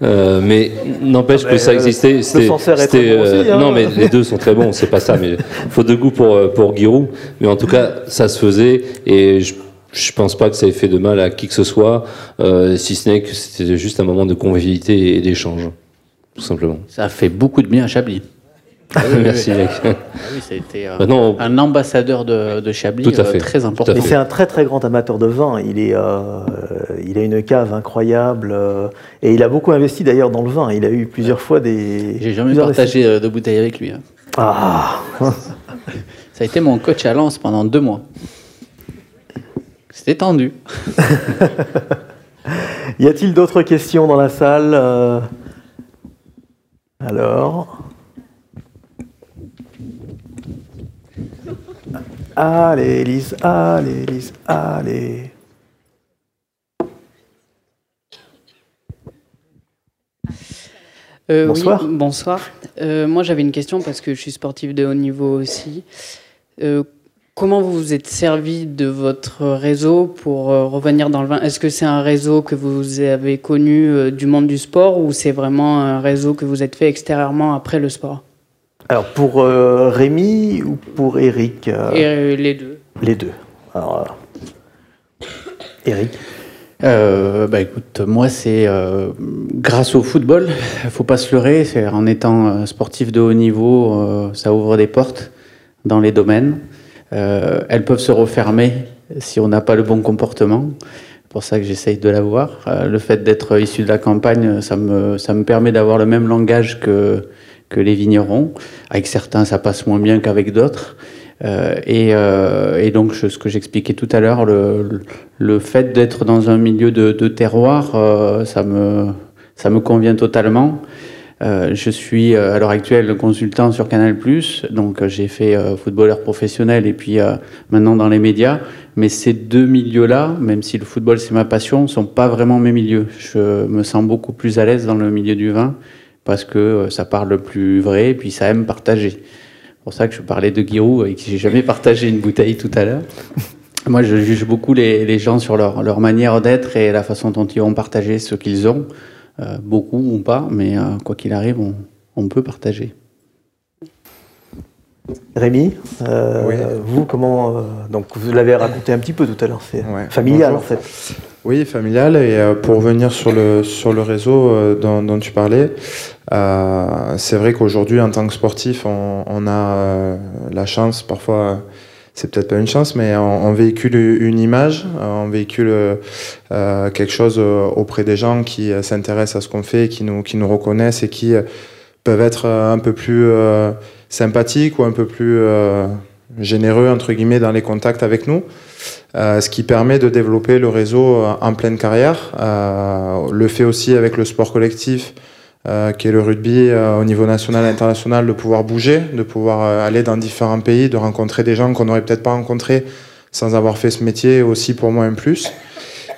mais n'empêche que ça existait. C'était, hein. non, mais les deux sont très bons. C'est pas ça, mais faute de goût pour pour Giroud. Mais en tout cas, ça se faisait et je je pense pas que ça ait fait de mal à qui que ce soit, euh, si ce n'est que c'était juste un moment de convivialité et d'échange, tout simplement. Ça a fait beaucoup de bien à Chablis. Ah Merci, mec. Ah oui, ça a été euh, un ambassadeur de, de Chablis tout à euh, fait. très important. Et c'est un très très grand amateur de vin. Il, est, il a une cave incroyable et il a beaucoup investi d'ailleurs dans le vin. Il a eu plusieurs fois des. J'ai jamais partagé de bouteilles avec lui. Hein. Ah Ça a été mon coach à Lens pendant deux mois. C'était tendu. y a-t-il d'autres questions dans la salle euh, Alors? Allez, Elise, allez, Elise, allez. Euh, bonsoir. bonsoir. Euh, moi, j'avais une question parce que je suis sportif de haut niveau aussi. Comment vous vous êtes servi de votre réseau pour euh, revenir dans le vin? Est-ce que c'est un réseau que vous avez connu euh, du monde du sport ou c'est vraiment un réseau que vous êtes fait extérieurement après le sport? Alors pour euh, Rémi ou pour Eric Les deux. Les deux. Alors, Eric bah écoute, moi c'est grâce au football, il faut pas se leurrer, en étant sportif de haut niveau, ça ouvre des portes dans les domaines. Euh, elles peuvent se refermer si on n'a pas le bon comportement. C'est pour ça que j'essaye de l'avoir. Euh, le fait d'être issu de la campagne, ça me, ça me permet d'avoir le même langage que, que les vignerons. Avec certains, ça passe moins bien qu'avec d'autres. Euh, et, euh, et, donc, ce que j'expliquais tout à l'heure, le, le, fait d'être dans un milieu de, de terroir, euh, ça, me, ça me convient totalement. Euh, je suis euh, à l'heure actuelle consultant sur Canal+, donc euh, j'ai fait footballeur professionnel et puis maintenant dans les médias. Mais ces deux milieux-là, même si le football c'est ma passion, sont pas vraiment mes milieux. Je me sens beaucoup plus à l'aise dans le milieu du vin parce que ça parle le plus vrai et puis ça aime partager. C'est pour ça que je parlais de Giroud et que j'ai jamais partagé une bouteille tout à l'heure. Moi, je juge beaucoup les, gens sur leur, manière d'être et la façon dont ils vont partager ce qu'ils ont. Euh, beaucoup ou pas, mais euh, quoi qu'il arrive, on, peut partager. Rémi, euh, vous, comment. donc, vous l'avez raconté un petit peu tout à l'heure, c'est familial en fait. Oui, familial. Et pour revenir sur le, sur le réseau dont, tu parlais, c'est vrai qu'aujourd'hui, en tant que sportif, on, on a la chance parfois c'est peut-être pas une chance, mais on, véhicule une image, on véhicule quelque chose auprès des gens qui s'intéressent à ce qu'on fait, qui nous, qui nous reconnaissent et qui peuvent être un peu plus sympathiques ou un peu plus généreux entre guillemets dans les contacts avec nous, euh, ce qui permet de développer le réseau euh, en pleine carrière. Euh, le fait aussi avec le sport collectif, qui est le rugby au niveau national et international, de pouvoir bouger, de pouvoir aller dans différents pays, de rencontrer des gens qu'on n'aurait peut-être pas rencontrés sans avoir fait ce métier, aussi pour moi un plus.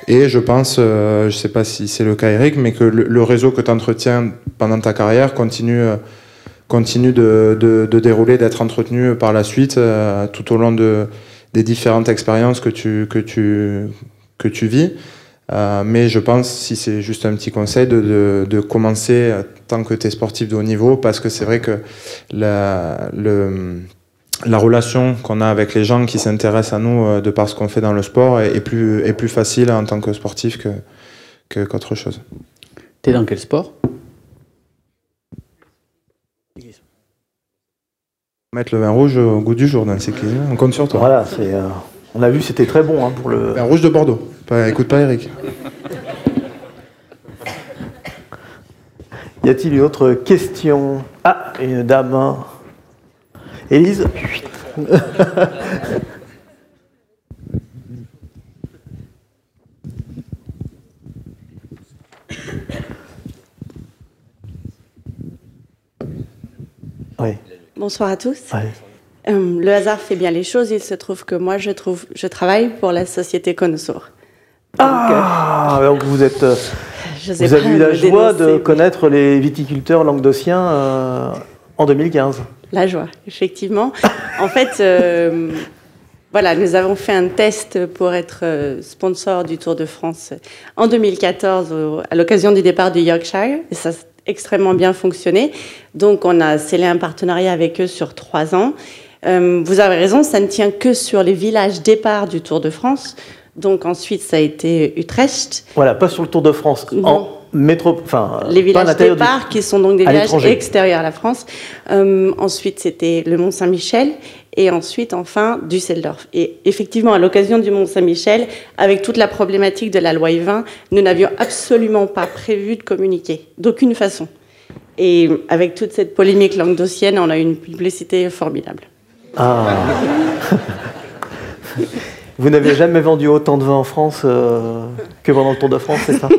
Et je pense, je ne sais pas si c'est le cas Eric, mais que le, réseau que tu entretiens pendant ta carrière continue continue de, dérouler, d'être entretenu par la suite euh, tout au long de, des différentes expériences que tu, que tu, que tu vis. Euh, mais je pense, si c'est juste un petit conseil, de, de, commencer tant que tu es sportif de haut niveau, parce que c'est vrai que la, le, la relation qu'on a avec les gens qui s'intéressent à nous euh, de par ce qu'on fait dans le sport est, plus, est plus facile en tant que sportif que, qu'autre chose. Tu es dans quel sport? Mettre le vin rouge au goût du jour dans le cyclisme, on compte sur toi. Voilà, euh, on a vu, c'était très bon hein, pour le. Vin rouge de Bordeaux. Écoute pas Eric. Y a-t-il une autre question? Ah, une dame. Élise? Oui. Bonsoir à tous. Euh, le hasard fait bien les choses. Il se trouve que moi, je, trouve, je travaille pour la société Conosour. Ah, euh, donc vous êtes. Euh, vous avez eu la joie de connaître les viticulteurs languedociens en 2015. La joie, effectivement. en fait, voilà, nous avons fait un test pour être sponsor du Tour de France en 2014 à l'occasion du départ du Yorkshire. Et ça extrêmement bien fonctionné. Donc on a scellé un partenariat avec eux sur trois ans. Euh, vous avez raison, ça ne tient que sur les villages départ du Tour de France. Donc ensuite, ça a été Utrecht. Voilà, pas sur le Tour de France. En métro, enfin, les villages départ qui sont donc des villages extérieurs à la France. Euh, ensuite, c'était le Mont Saint-Michel et ensuite enfin Düsseldorf. Et effectivement, à l'occasion du Mont Saint-Michel, avec toute la problématique de la loi E20, nous n'avions absolument pas prévu de communiquer, d'aucune façon. Et avec toute cette polémique languedocienne, on a eu une publicité formidable. Ah Vous n'avez jamais vendu autant de vin en France euh, que pendant le Tour de France, c'est ça?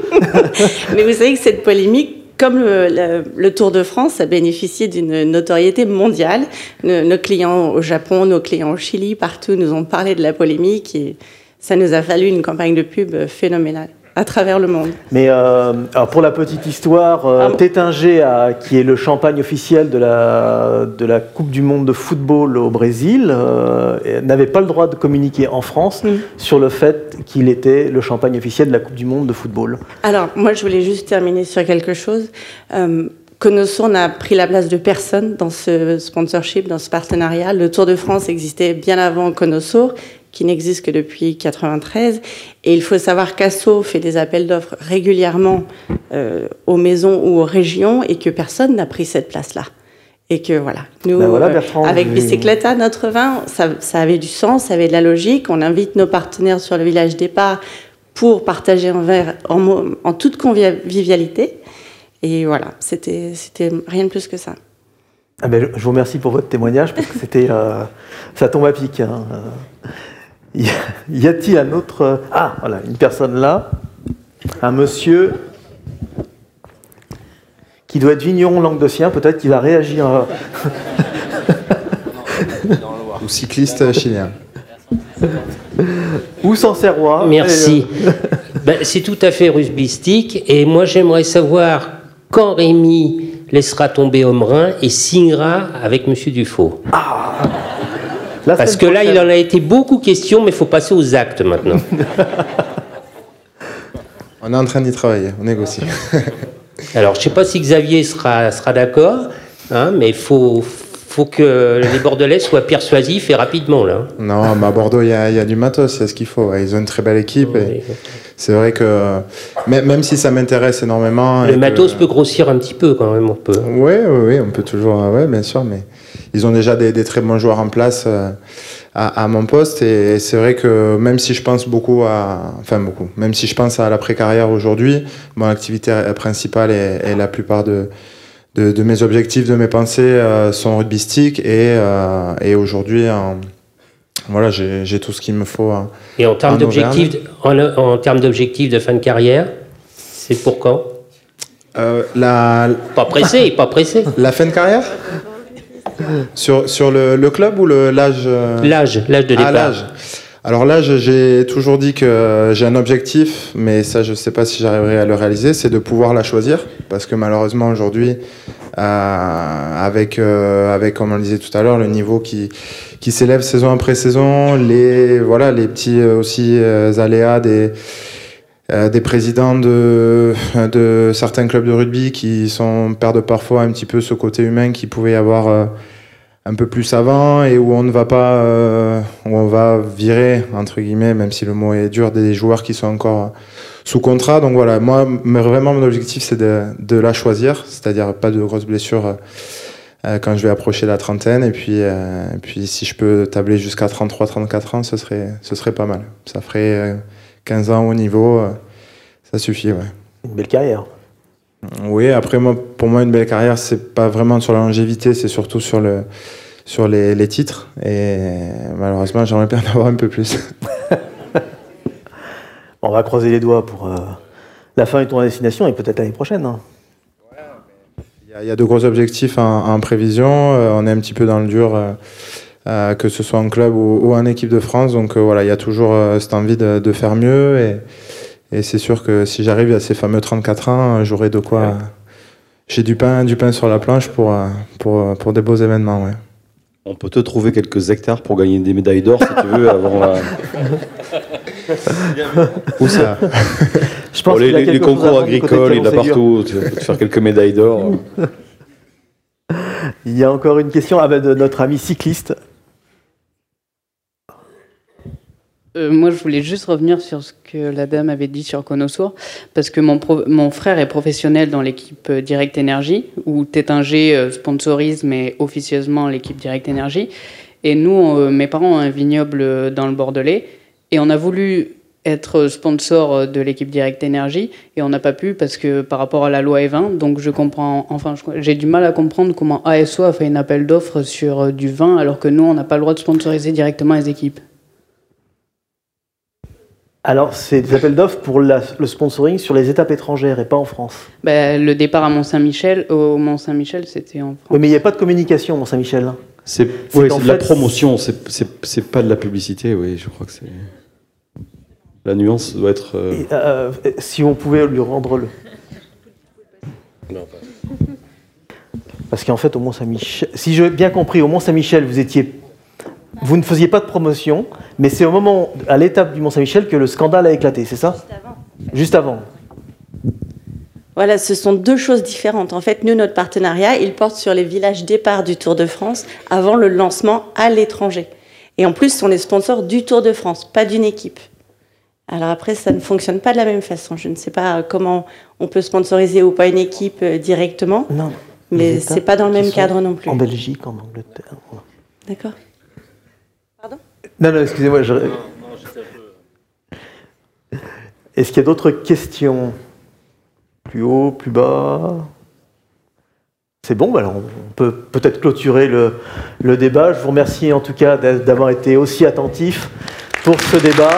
Mais vous savez que cette polémique comme le, Tour de France a bénéficié d'une notoriété mondiale, nos, clients au Japon, nos clients au Chili, partout nous ont parlé de la polémique et ça nous a fallu une campagne de pub phénoménale à travers le monde. Mais euh, alors pour la petite histoire, euh, ah Tétinger, qui est le champagne officiel de la, de la Coupe du Monde de football au Brésil, euh, n'avait pas le droit de communiquer en France mm. sur le fait qu'il était le champagne officiel de la Coupe du Monde de football. Alors, moi, je voulais juste terminer sur quelque chose. Euh, n'a pris la place de personne dans ce sponsorship, dans ce partenariat. Le Tour de France existait bien avant Conosur qui n'existe que depuis 93. Et il faut savoir qu'Asso fait des appels d'offres régulièrement euh, aux maisons ou aux régions et que personne n'a pris cette place-là. Et que voilà, nous, ben euh, avec Bicicleta, notre vin, ça, ça, avait du sens, ça avait de la logique. On invite nos partenaires sur le village départ pour partager un verre en, en toute convivialité. Et voilà, c'était rien de plus que ça. Ah ben, je vous remercie pour votre témoignage parce que c'était, euh, ça tombe à pic. Hein. Y a-t-il un autre... Ah, voilà, une personne là, un monsieur qui doit être vigneron languedocien, peut-être qu'il va réagir. Euh. Ou cycliste chilien. Ou Sancerrois. Merci. Euh, ben, c'est tout à fait rusbistique. Et moi, j'aimerais savoir quand Rémi laissera tomber Homerin et signera avec Monsieur Dufaux. Ah parce que là, il en a été beaucoup question, mais il faut passer aux actes maintenant. on est en train d'y travailler, on négocie. Alors, je ne sais pas si Xavier sera, sera d'accord, hein, mais il faut, faut que les Bordelais soient persuasifs et rapidement. Là. Non, mais à Bordeaux, il y, a du matos, c'est ce qu'il faut. Ils ont une très belle équipe. Et c'est vrai que même si ça m'intéresse énormément. Le matos peut grossir un petit peu quand même, on peut. Oui, oui, oui, on peut toujours. Oui, bien sûr, mais ils ont déjà des, très bons joueurs en place à, mon poste. Et, c'est vrai que même si je pense beaucoup à, enfin beaucoup, même si je pense à l'après-carrière aujourd'hui, mon activité principale et, la plupart de, de, mes objectifs, de mes pensées sont rugbystiques et, et aujourd'hui, voilà, j'ai tout ce qu'il me faut. et en termes d'objectifs, en, en termes d'objectifs de fin de carrière, c'est pour quand? Euh, la... Pas pressé, pas pressé. La fin de carrière? Sur, sur le, le, club ou l'âge euh L'âge, l'âge de ah, départ. Alors là, j'ai toujours dit que j'ai un objectif, mais ça, je ne sais pas si j'arriverai à le réaliser, c'est de pouvoir la choisir, parce que malheureusement aujourd'hui, euh, avec, avec, comme on le disait tout à l'heure, le niveau qui, qui s'élève saison après saison, les, voilà, les petits aussi aléas des euh, des présidents de, de certains clubs de rugby qui sont, perdent parfois un petit peu ce côté humain qui pouvait y avoir euh, un peu plus avant et où on ne va pas, euh, où on va virer, entre guillemets, même si le mot est dur, des joueurs qui sont encore sous contrat. Donc voilà, moi, vraiment, mon objectif, c'est de, la choisir, c'est-à-dire pas de grosses blessures quand je vais approcher la trentaine. Et puis, puis si je peux tabler jusqu'à 33-34 ans, ce serait, ce serait pas mal. Ça ferait 15 ans au niveau, euh, ça suffit, ouais. Une belle carrière. Oui, après, moi, pour moi, une belle carrière, c'est pas vraiment sur la longévité, c'est surtout sur, le, sur les, les titres. Et malheureusement, j'aimerais bien en avoir un peu plus. On va croiser les doigts pour euh, la fin de ton destination et peut-être l'année prochaine. Hein. Il y, a de gros objectifs en, prévision. Euh, on est un petit peu dans le dur. Euh, que ce soit en club ou, en équipe de France. Donc voilà, il y a toujours cette envie de, faire mieux. Et, et c'est sûr que si j'arrive à ces fameux 34 ans, j'aurai de quoi. J'ai du pain, du pain sur la planche pour, pour, pour des beaux événements. Ouais. On peut te trouver quelques hectares pour gagner des médailles d'or si tu veux avant Où ça? Je pense les, les concours agricoles, il y en a partout. Tu peux te faire quelques médailles d'or. il y a encore une question ah ben, de notre ami cycliste. Euh, moi, je voulais juste revenir sur ce que la dame avait dit sur Conosour, parce que mon, mon frère est professionnel dans l'équipe euh, Direct Energy, où Tétinger euh, sponsorise, mais officieusement l'équipe Direct Energy. Et nous, mes parents ont un vignoble dans le Bordelais, et on a voulu être sponsor de l'équipe Direct Energy et on n'a pas pu parce que par rapport à la loi E20 donc je comprends enfin j'ai du mal à comprendre comment ASO a fait un appel d'offres sur du vin alors que nous on n'a pas le droit de sponsoriser directement les équipes. Alors, c'est des appels d'offres pour le sponsoring sur les étapes étrangères et pas en France. Ben, le départ à Mont-Saint-Michel, au Mont-Saint-Michel, c'était en France. Oui, mais il n'y a pas de communication Mont-Saint-Michel. Hein. C'est de la promotion, c'est pas de la publicité, oui, je crois que c'est. La nuance doit être. Euh, euh, si on pouvait lui rendre le. Non, pas. Parce qu'en fait, au Mont-Saint-Michel, si j'ai bien compris, au Mont-Saint-Michel, vous étiez vous ne faisiez pas de promotion, mais c'est au moment, à l'étape du Mont-Saint-Michel, que le scandale a éclaté, c'est ça Juste avant. Juste avant. Voilà, ce sont deux choses différentes. En fait, nous, notre partenariat, il porte sur les villages départ du Tour de France avant le lancement à l'étranger. Et en plus, on est sponsor du Tour de France, pas d'une équipe. Alors après, ça ne fonctionne pas de la même façon. Je ne sais pas comment on peut sponsoriser ou pas une équipe euh, directement. Non. Mais c'est pas dans le même cadre non plus. En Belgique, en Angleterre. D'accord. Non, non, excusez-moi. Est-ce qu'il y a d'autres questions? Plus haut, plus bas? C'est bon, alors on peut peut-être clôturer le, débat. Je vous remercie en tout cas d'avoir été aussi attentif pour ce débat.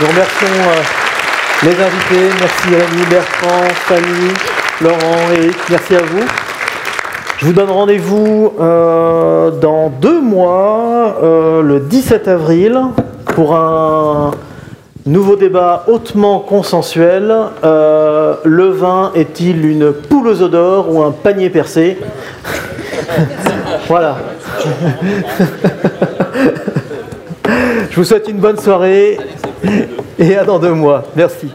Nous remercions euh, les invités. Merci Rémi, Bertrand, Fanny, Laurent, Eric. Merci à vous. Je vous donne rendez-vous euh, dans deux mois, euh, le 17 avril, pour un nouveau débat hautement consensuel. Euh, le vin est-il une poule aux odeurs ou un panier percé Voilà. Je vous souhaite une bonne soirée et à dans deux mois. Merci.